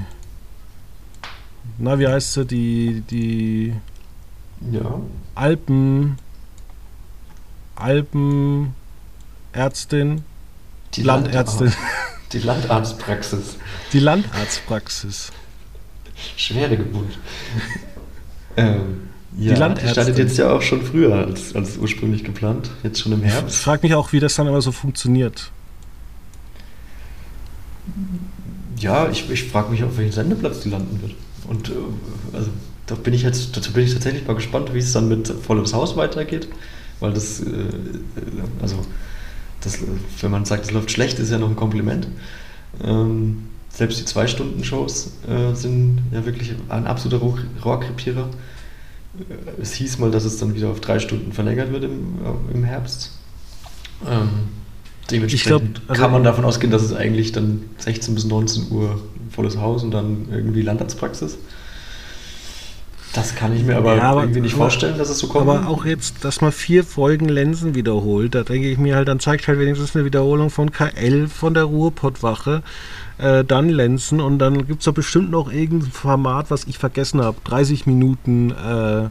na, wie heißt sie? Die, die ja. Alpen, Alpenärztin, Die Landärztin, Landarzt- Die Landarztpraxis. die Landarztpraxis. Schwere Geburt. ähm, ja, die Landärztin. startet jetzt ja auch schon früher als, als ursprünglich geplant. Jetzt schon im Ich Herbst. frage mich auch, wie das dann immer so funktioniert. Ja, ich, ich frage mich, auf welchen Sendeplatz die landen wird. Und äh, also, da bin ich jetzt, dazu bin ich tatsächlich mal gespannt, wie es dann mit vollem Haus weitergeht. Weil das, äh, also, das, wenn man sagt, es läuft schlecht, ist ja noch ein Kompliment. Ähm, selbst die Zwei-Stunden-Shows äh, sind ja wirklich ein absoluter Rohr- Rohrkrepierer. Äh, Es hieß mal, dass es dann wieder auf drei Stunden verlängert wird im, äh, im Herbst. Ähm, dementsprechend glaub, also- kann man davon ausgehen, dass es eigentlich dann 16 bis 19 Uhr volles Haus und dann irgendwie Landarztpraxis. Das kann ich mir aber, Ja, aber- irgendwie nicht aber- vorstellen, dass es so kommt. Aber auch jetzt, dass man vier Folgen Lensen wiederholt, da denke ich mir halt, dann zeigt halt wenigstens eine Wiederholung von K11 von der Ruhrpottwache, äh, dann Lenzen und dann gibt es doch bestimmt noch irgendein Format, was ich vergessen habe. 30 Minuten. Äh,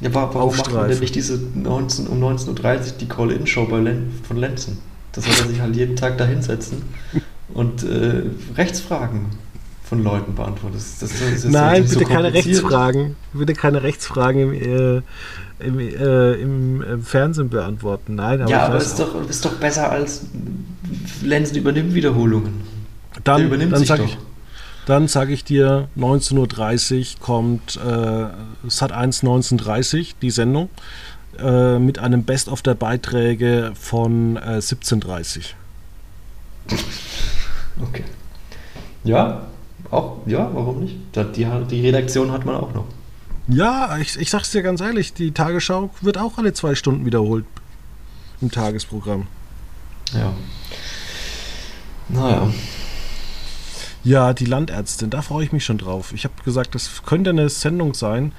Ja, wa- warum macht man denn nicht diese 19, um 19.30 Uhr die Call-In-Show Len, von Lenzen? Das soll er sich halt jeden Tag da hinsetzen und äh, Rechtsfragen von Leuten beantworten. Das, das, das Nein, nicht so bitte keine. Rechtsfragen. Bitte keine Rechtsfragen im, äh, im, äh, im, äh, Fernsehen beantworten. Nein, aber ja, aber ist doch, ist doch besser als Lenzen übernimmt Wiederholungen. Der dann, übernimmt dann sich doch. ich, dann sage ich dir, 19.30 Uhr kommt äh, Sat 1 1930, die Sendung, äh, mit einem Best of der Beiträge von äh, 17.30 Okay. Ja, auch, ja, warum nicht? Die, die Redaktion hat man auch noch. Ja, ich, ich sag's dir ganz ehrlich, die Tagesschau wird auch alle zwei Stunden wiederholt im Tagesprogramm. Ja. Naja. Ja, die Landärztin, da freue ich mich schon drauf. Ich habe gesagt, das könnte eine Sendung sein,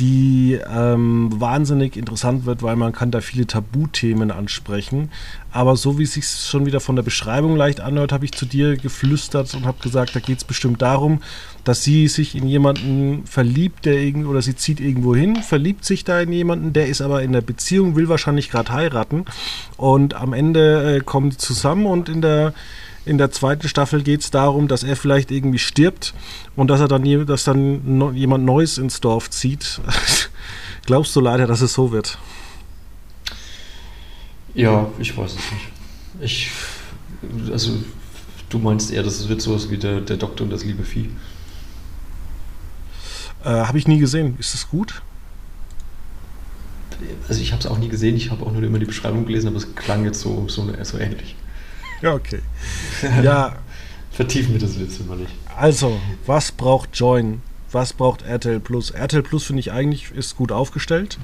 die ähm, wahnsinnig interessant wird, weil man kann da viele Tabuthemen ansprechen. Aber so wie es sich schon wieder von der Beschreibung leicht anhört, habe ich zu dir geflüstert und habe gesagt, da geht es bestimmt darum, dass sie sich in jemanden verliebt, der irgend oder sie zieht irgendwo hin, verliebt sich da in jemanden, der ist aber in der Beziehung, will wahrscheinlich gerade heiraten und am Ende äh, kommen die zusammen und in der in der zweiten Staffel geht es darum, dass er vielleicht irgendwie stirbt und dass er dann, dass dann jemand Neues ins Dorf zieht. <laughs> Glaubst du leider, dass es so wird? Ja, ich weiß es nicht. Ich, also, du meinst eher, das wird sowas wie der, der Doktor und das liebe Vieh. Äh, habe ich nie gesehen. Ist das gut? Also, ich habe es auch nie gesehen, ich habe auch nur immer die Beschreibung gelesen, aber es klang jetzt so, so, so ähnlich. Ja, okay. ja, <laughs> Vertiefen wir das jetzt immer nicht. also, was braucht Join? Was braucht RTL Plus? RTL Plus finde ich eigentlich ist gut aufgestellt.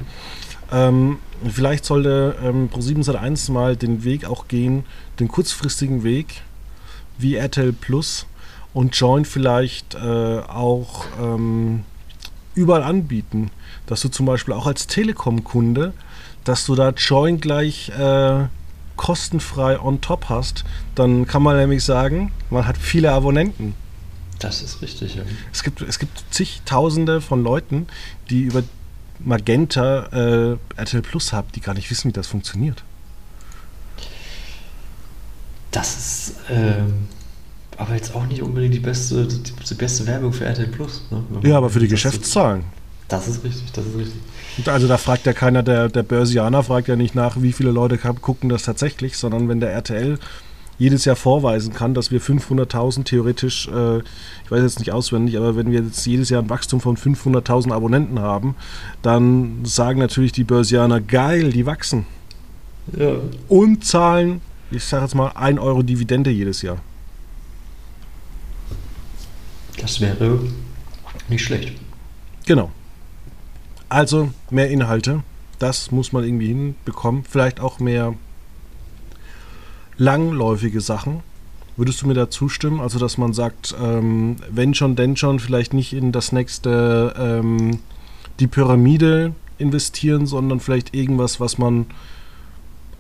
Ähm, vielleicht sollte ähm, Pro7 Sat1 mal den Weg auch gehen, den kurzfristigen Weg wie RTL Plus und Join vielleicht äh, auch ähm, überall anbieten. Dass du zum Beispiel auch als Telekom-Kunde, dass du da Join gleich äh, kostenfrei on top hast, dann kann man nämlich sagen, man hat viele Abonnenten. Das ist richtig, ja. Es gibt, es gibt zigtausende von Leuten, die über Magenta äh, RTL Plus haben, die gar nicht wissen, wie das funktioniert. Das ist ähm, aber jetzt auch nicht unbedingt die beste, die, die beste Werbung für RTL Plus. Ne? Ja, aber für die Geschäftszahlen. Das ist richtig, das ist richtig. Also da fragt ja keiner, der, der Börsianer fragt ja nicht nach, wie viele Leute gucken das tatsächlich, sondern wenn der RTL jedes Jahr vorweisen kann, dass wir 500.000 theoretisch, äh, ich weiß jetzt nicht auswendig, aber wenn wir jetzt jedes Jahr ein Wachstum von 500.000 Abonnenten haben, dann sagen natürlich die Börsianer, geil, die wachsen. Ja. Und zahlen, ich sage jetzt mal, 1 Euro Dividende jedes Jahr. Das wäre nicht schlecht. Genau. Also mehr Inhalte. Das muss man irgendwie hinbekommen. Vielleicht auch mehr langläufige Sachen. Würdest du mir da zustimmen? Also, dass man sagt, ähm, wenn schon, denn schon, vielleicht nicht in das nächste, ähm, die Pyramide investieren, sondern vielleicht irgendwas, was man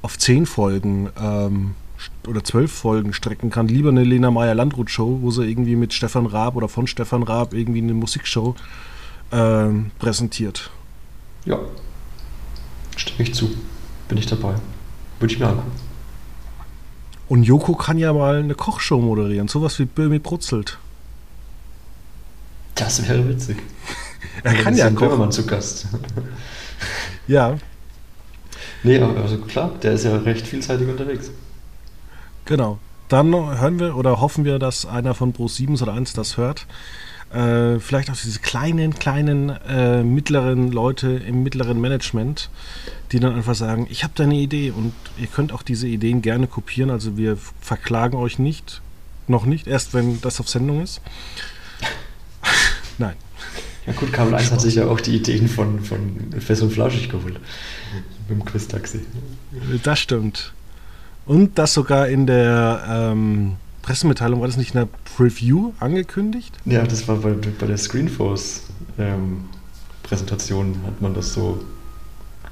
auf zehn Folgen ähm, oder zwölf Folgen strecken kann. Lieber eine Lena Meyer Landrut Show, wo sie irgendwie mit Stefan Raab oder von Stefan Raab irgendwie eine Musikshow ähm, präsentiert. Ja, stimme ich zu. Bin ich dabei. Würde ich mir angucken. Und Joko kann ja mal eine Kochshow moderieren, sowas wie Böhmi brutzelt. Das wäre witzig. <laughs> er kann ja kochen. zu Gast. ja. Nee, also klar, der ist ja recht vielseitig unterwegs. Genau. Dann hören wir oder hoffen wir, dass einer von Pro 7 oder 1 das hört. Äh, vielleicht auch diese kleinen, kleinen, äh, mittleren Leute im mittleren Management, die dann einfach sagen, ich habe da eine Idee und ihr könnt auch diese Ideen gerne kopieren. Also wir verklagen euch nicht, noch nicht, erst wenn das auf Sendung ist. Nein. Ja gut, Kabel 1 hat sich ja auch die Ideen von, von Fest und Flauschig geholt. Mit dem Quiz-Taxi. Das stimmt. Und das sogar in der ähm, Pressemitteilung, war das nicht in der Preview angekündigt? Ja, das war bei, bei der Screenforce ähm, hat man das so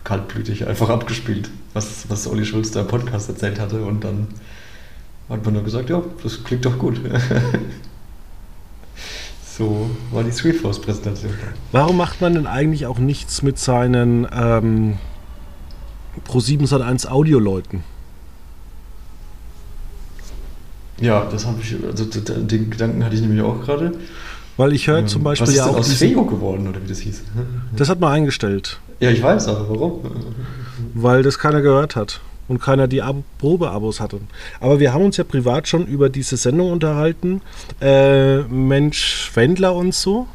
kaltblütig einfach abgespielt, was, was Olli Schulz da im Podcast erzählt hatte und dann hat man nur gesagt, ja, das klingt doch gut. <laughs> so war die Screenforce-Präsentation. Warum macht man denn eigentlich auch nichts mit seinen ähm, Pro7 1 Audio-Leuten? Ja, das habe ich, also den Gedanken hatte ich nämlich auch gerade. Weil ich höre ähm, zum Beispiel was ist ja auch. aus Feo geworden, oder wie das hieß? Das hat man eingestellt. Ja, ich weiß, aber warum? Weil das keiner gehört hat und keiner die Ab Probeabos hatte. Aber wir haben uns ja privat schon über diese Sendung unterhalten. Äh, Mensch Wendler und so.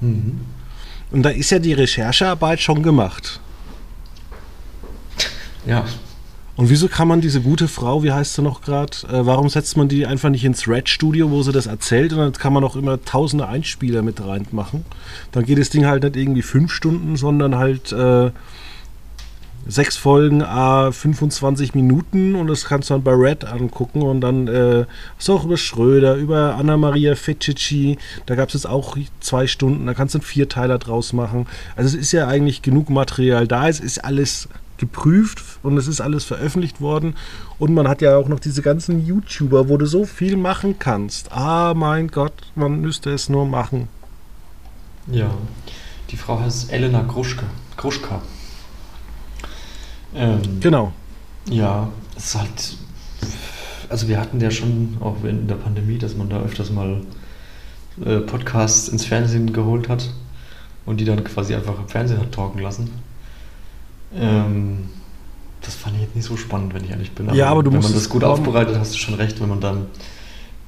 Mhm. Und da ist ja die Recherchearbeit schon gemacht. Ja, und wieso kann man diese gute Frau, wie heißt sie noch gerade, äh, warum setzt man die einfach nicht ins Red-Studio, wo sie das erzählt und dann kann man auch immer tausende Einspieler mit reinmachen. Dann geht das Ding halt nicht irgendwie fünf Stunden, sondern halt äh, sechs Folgen, a 25 Minuten und das kannst du dann bei Red angucken und dann äh, hast auch über Schröder, über Anna-Maria Feccici, da gab es jetzt auch zwei Stunden, da kannst du einen Vierteiler draus machen. Also es ist ja eigentlich genug Material da, es ist alles geprüft und es ist alles veröffentlicht worden. Und man hat ja auch noch diese ganzen YouTuber, wo du so viel machen kannst. Ah, mein Gott, man müsste es nur machen. Ja, die Frau heißt Elena Gruschka. Gruschka. Ähm, genau. Ja, es ist halt. Also, wir hatten ja schon auch in der Pandemie, dass man da öfters mal äh, Podcasts ins Fernsehen geholt hat und die dann quasi einfach im Fernsehen hat talken lassen. Ähm, das fand ich jetzt nicht so spannend, wenn ich ehrlich bin. Aber ja, aber du wenn musst man das gut aufbereitet, hast du schon recht, wenn man dann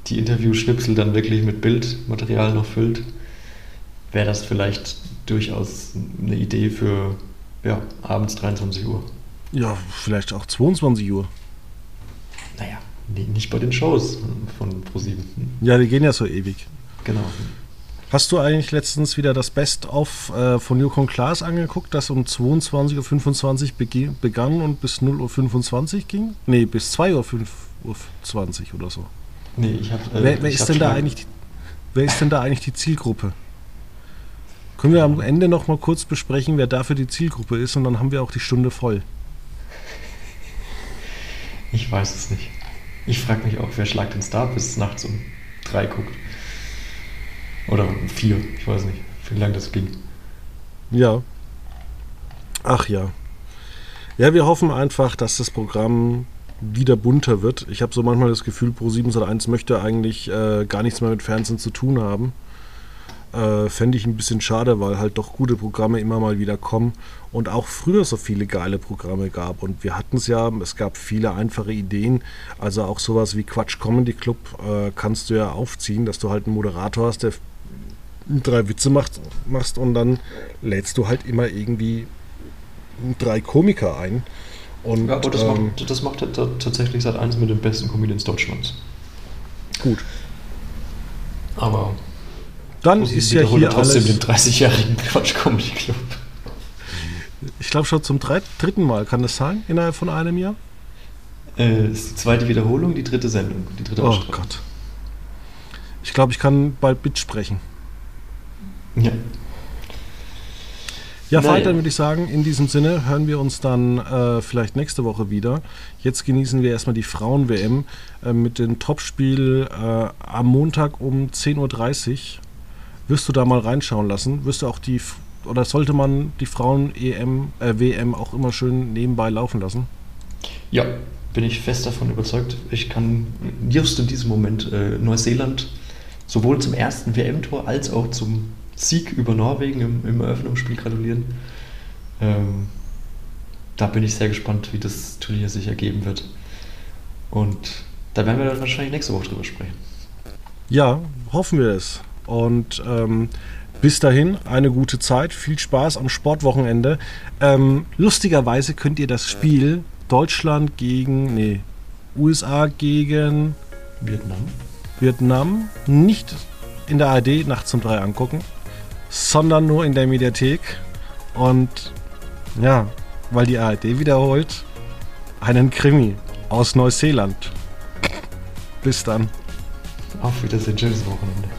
die Interviewschnipsel dann wirklich mit Bildmaterial noch füllt, wäre das vielleicht durchaus eine Idee für ja, abends 23 Uhr. Ja, vielleicht auch 22 Uhr. Naja, nicht bei den Shows von ProSieben. Ja, die gehen ja so ewig. Genau. Hast du eigentlich letztens wieder das Best-of äh, von Yukon Klaas angeguckt, das um 22.25 Uhr begann und bis 0.25 Uhr ging? Nee, bis 2.25 Uhr oder so. Nee, ich habe. Äh, wer, wer ist denn da eigentlich die, wer ist denn da eigentlich die Zielgruppe? Können wir am Ende noch mal kurz besprechen, wer dafür die Zielgruppe ist und dann haben wir auch die Stunde voll. Ich weiß es nicht. Ich frage mich auch, wer Schlag den Star bis nachts um drei guckt. Oder vier, ich weiß nicht, wie lange das ging. Ja. Ach ja. Ja, wir hoffen einfach, dass das Programm wieder bunter wird. Ich habe so manchmal das Gefühl, Pro 701 möchte eigentlich äh, gar nichts mehr mit Fernsehen zu tun haben. Äh, Fände ich ein bisschen schade, weil halt doch gute Programme immer mal wieder kommen und auch früher so viele geile Programme gab. Und wir hatten es ja, es gab viele einfache Ideen. Also auch sowas wie Quatsch Comedy Club äh, kannst du ja aufziehen, dass du halt einen Moderator hast, der drei Witze macht, machst und dann lädst du halt immer irgendwie drei Komiker ein. Und, Ja, aber das, ähm, macht, das macht tatsächlich seit eins mit den besten Comedians Deutschlands. gut. Aber Dann ist ja hier trotzdem alles. den 30-jährigen <laughs> Quatsch Comedy Club. Ich glaube schon zum dritten Mal, kann das sein? Innerhalb von einem Jahr? Äh, ist die zweite Wiederholung, die dritte Sendung, die dritte Oh. Gott. Ich glaube, ich kann bald Bit sprechen. Ja. Ja, Naja. Dann würde ich sagen, in diesem Sinne hören wir uns dann äh, vielleicht nächste Woche wieder. Jetzt genießen wir erstmal die Frauen-WM äh, mit dem Topspiel äh, am Montag um 10.30 Uhr. Wirst du da mal reinschauen lassen? Wirst du auch die, oder sollte man die Frauen-EM, äh, WM auch immer schön nebenbei laufen lassen? ja, bin ich fest davon überzeugt. Ich kann just in diesem Moment äh, Neuseeland sowohl zum ersten WM-Tor als auch zum Sieg über Norwegen im, im Eröffnungsspiel gratulieren. Ähm, da bin ich sehr gespannt, wie das Turnier sich ergeben wird. Und da werden wir dann wahrscheinlich nächste Woche drüber sprechen. Ja, hoffen wir es. Und ähm, bis dahin eine gute Zeit, viel Spaß am Sportwochenende. Ähm, lustigerweise könnt ihr das Spiel Deutschland gegen, nee, USA gegen Vietnam. Vietnam nicht in der ARD nachts um drei angucken, sondern nur in der Mediathek. Und ja, weil die ARD wiederholt, einen Krimi aus Neuseeland. Bis dann. Auf Wiedersehen, schönes Wochenende.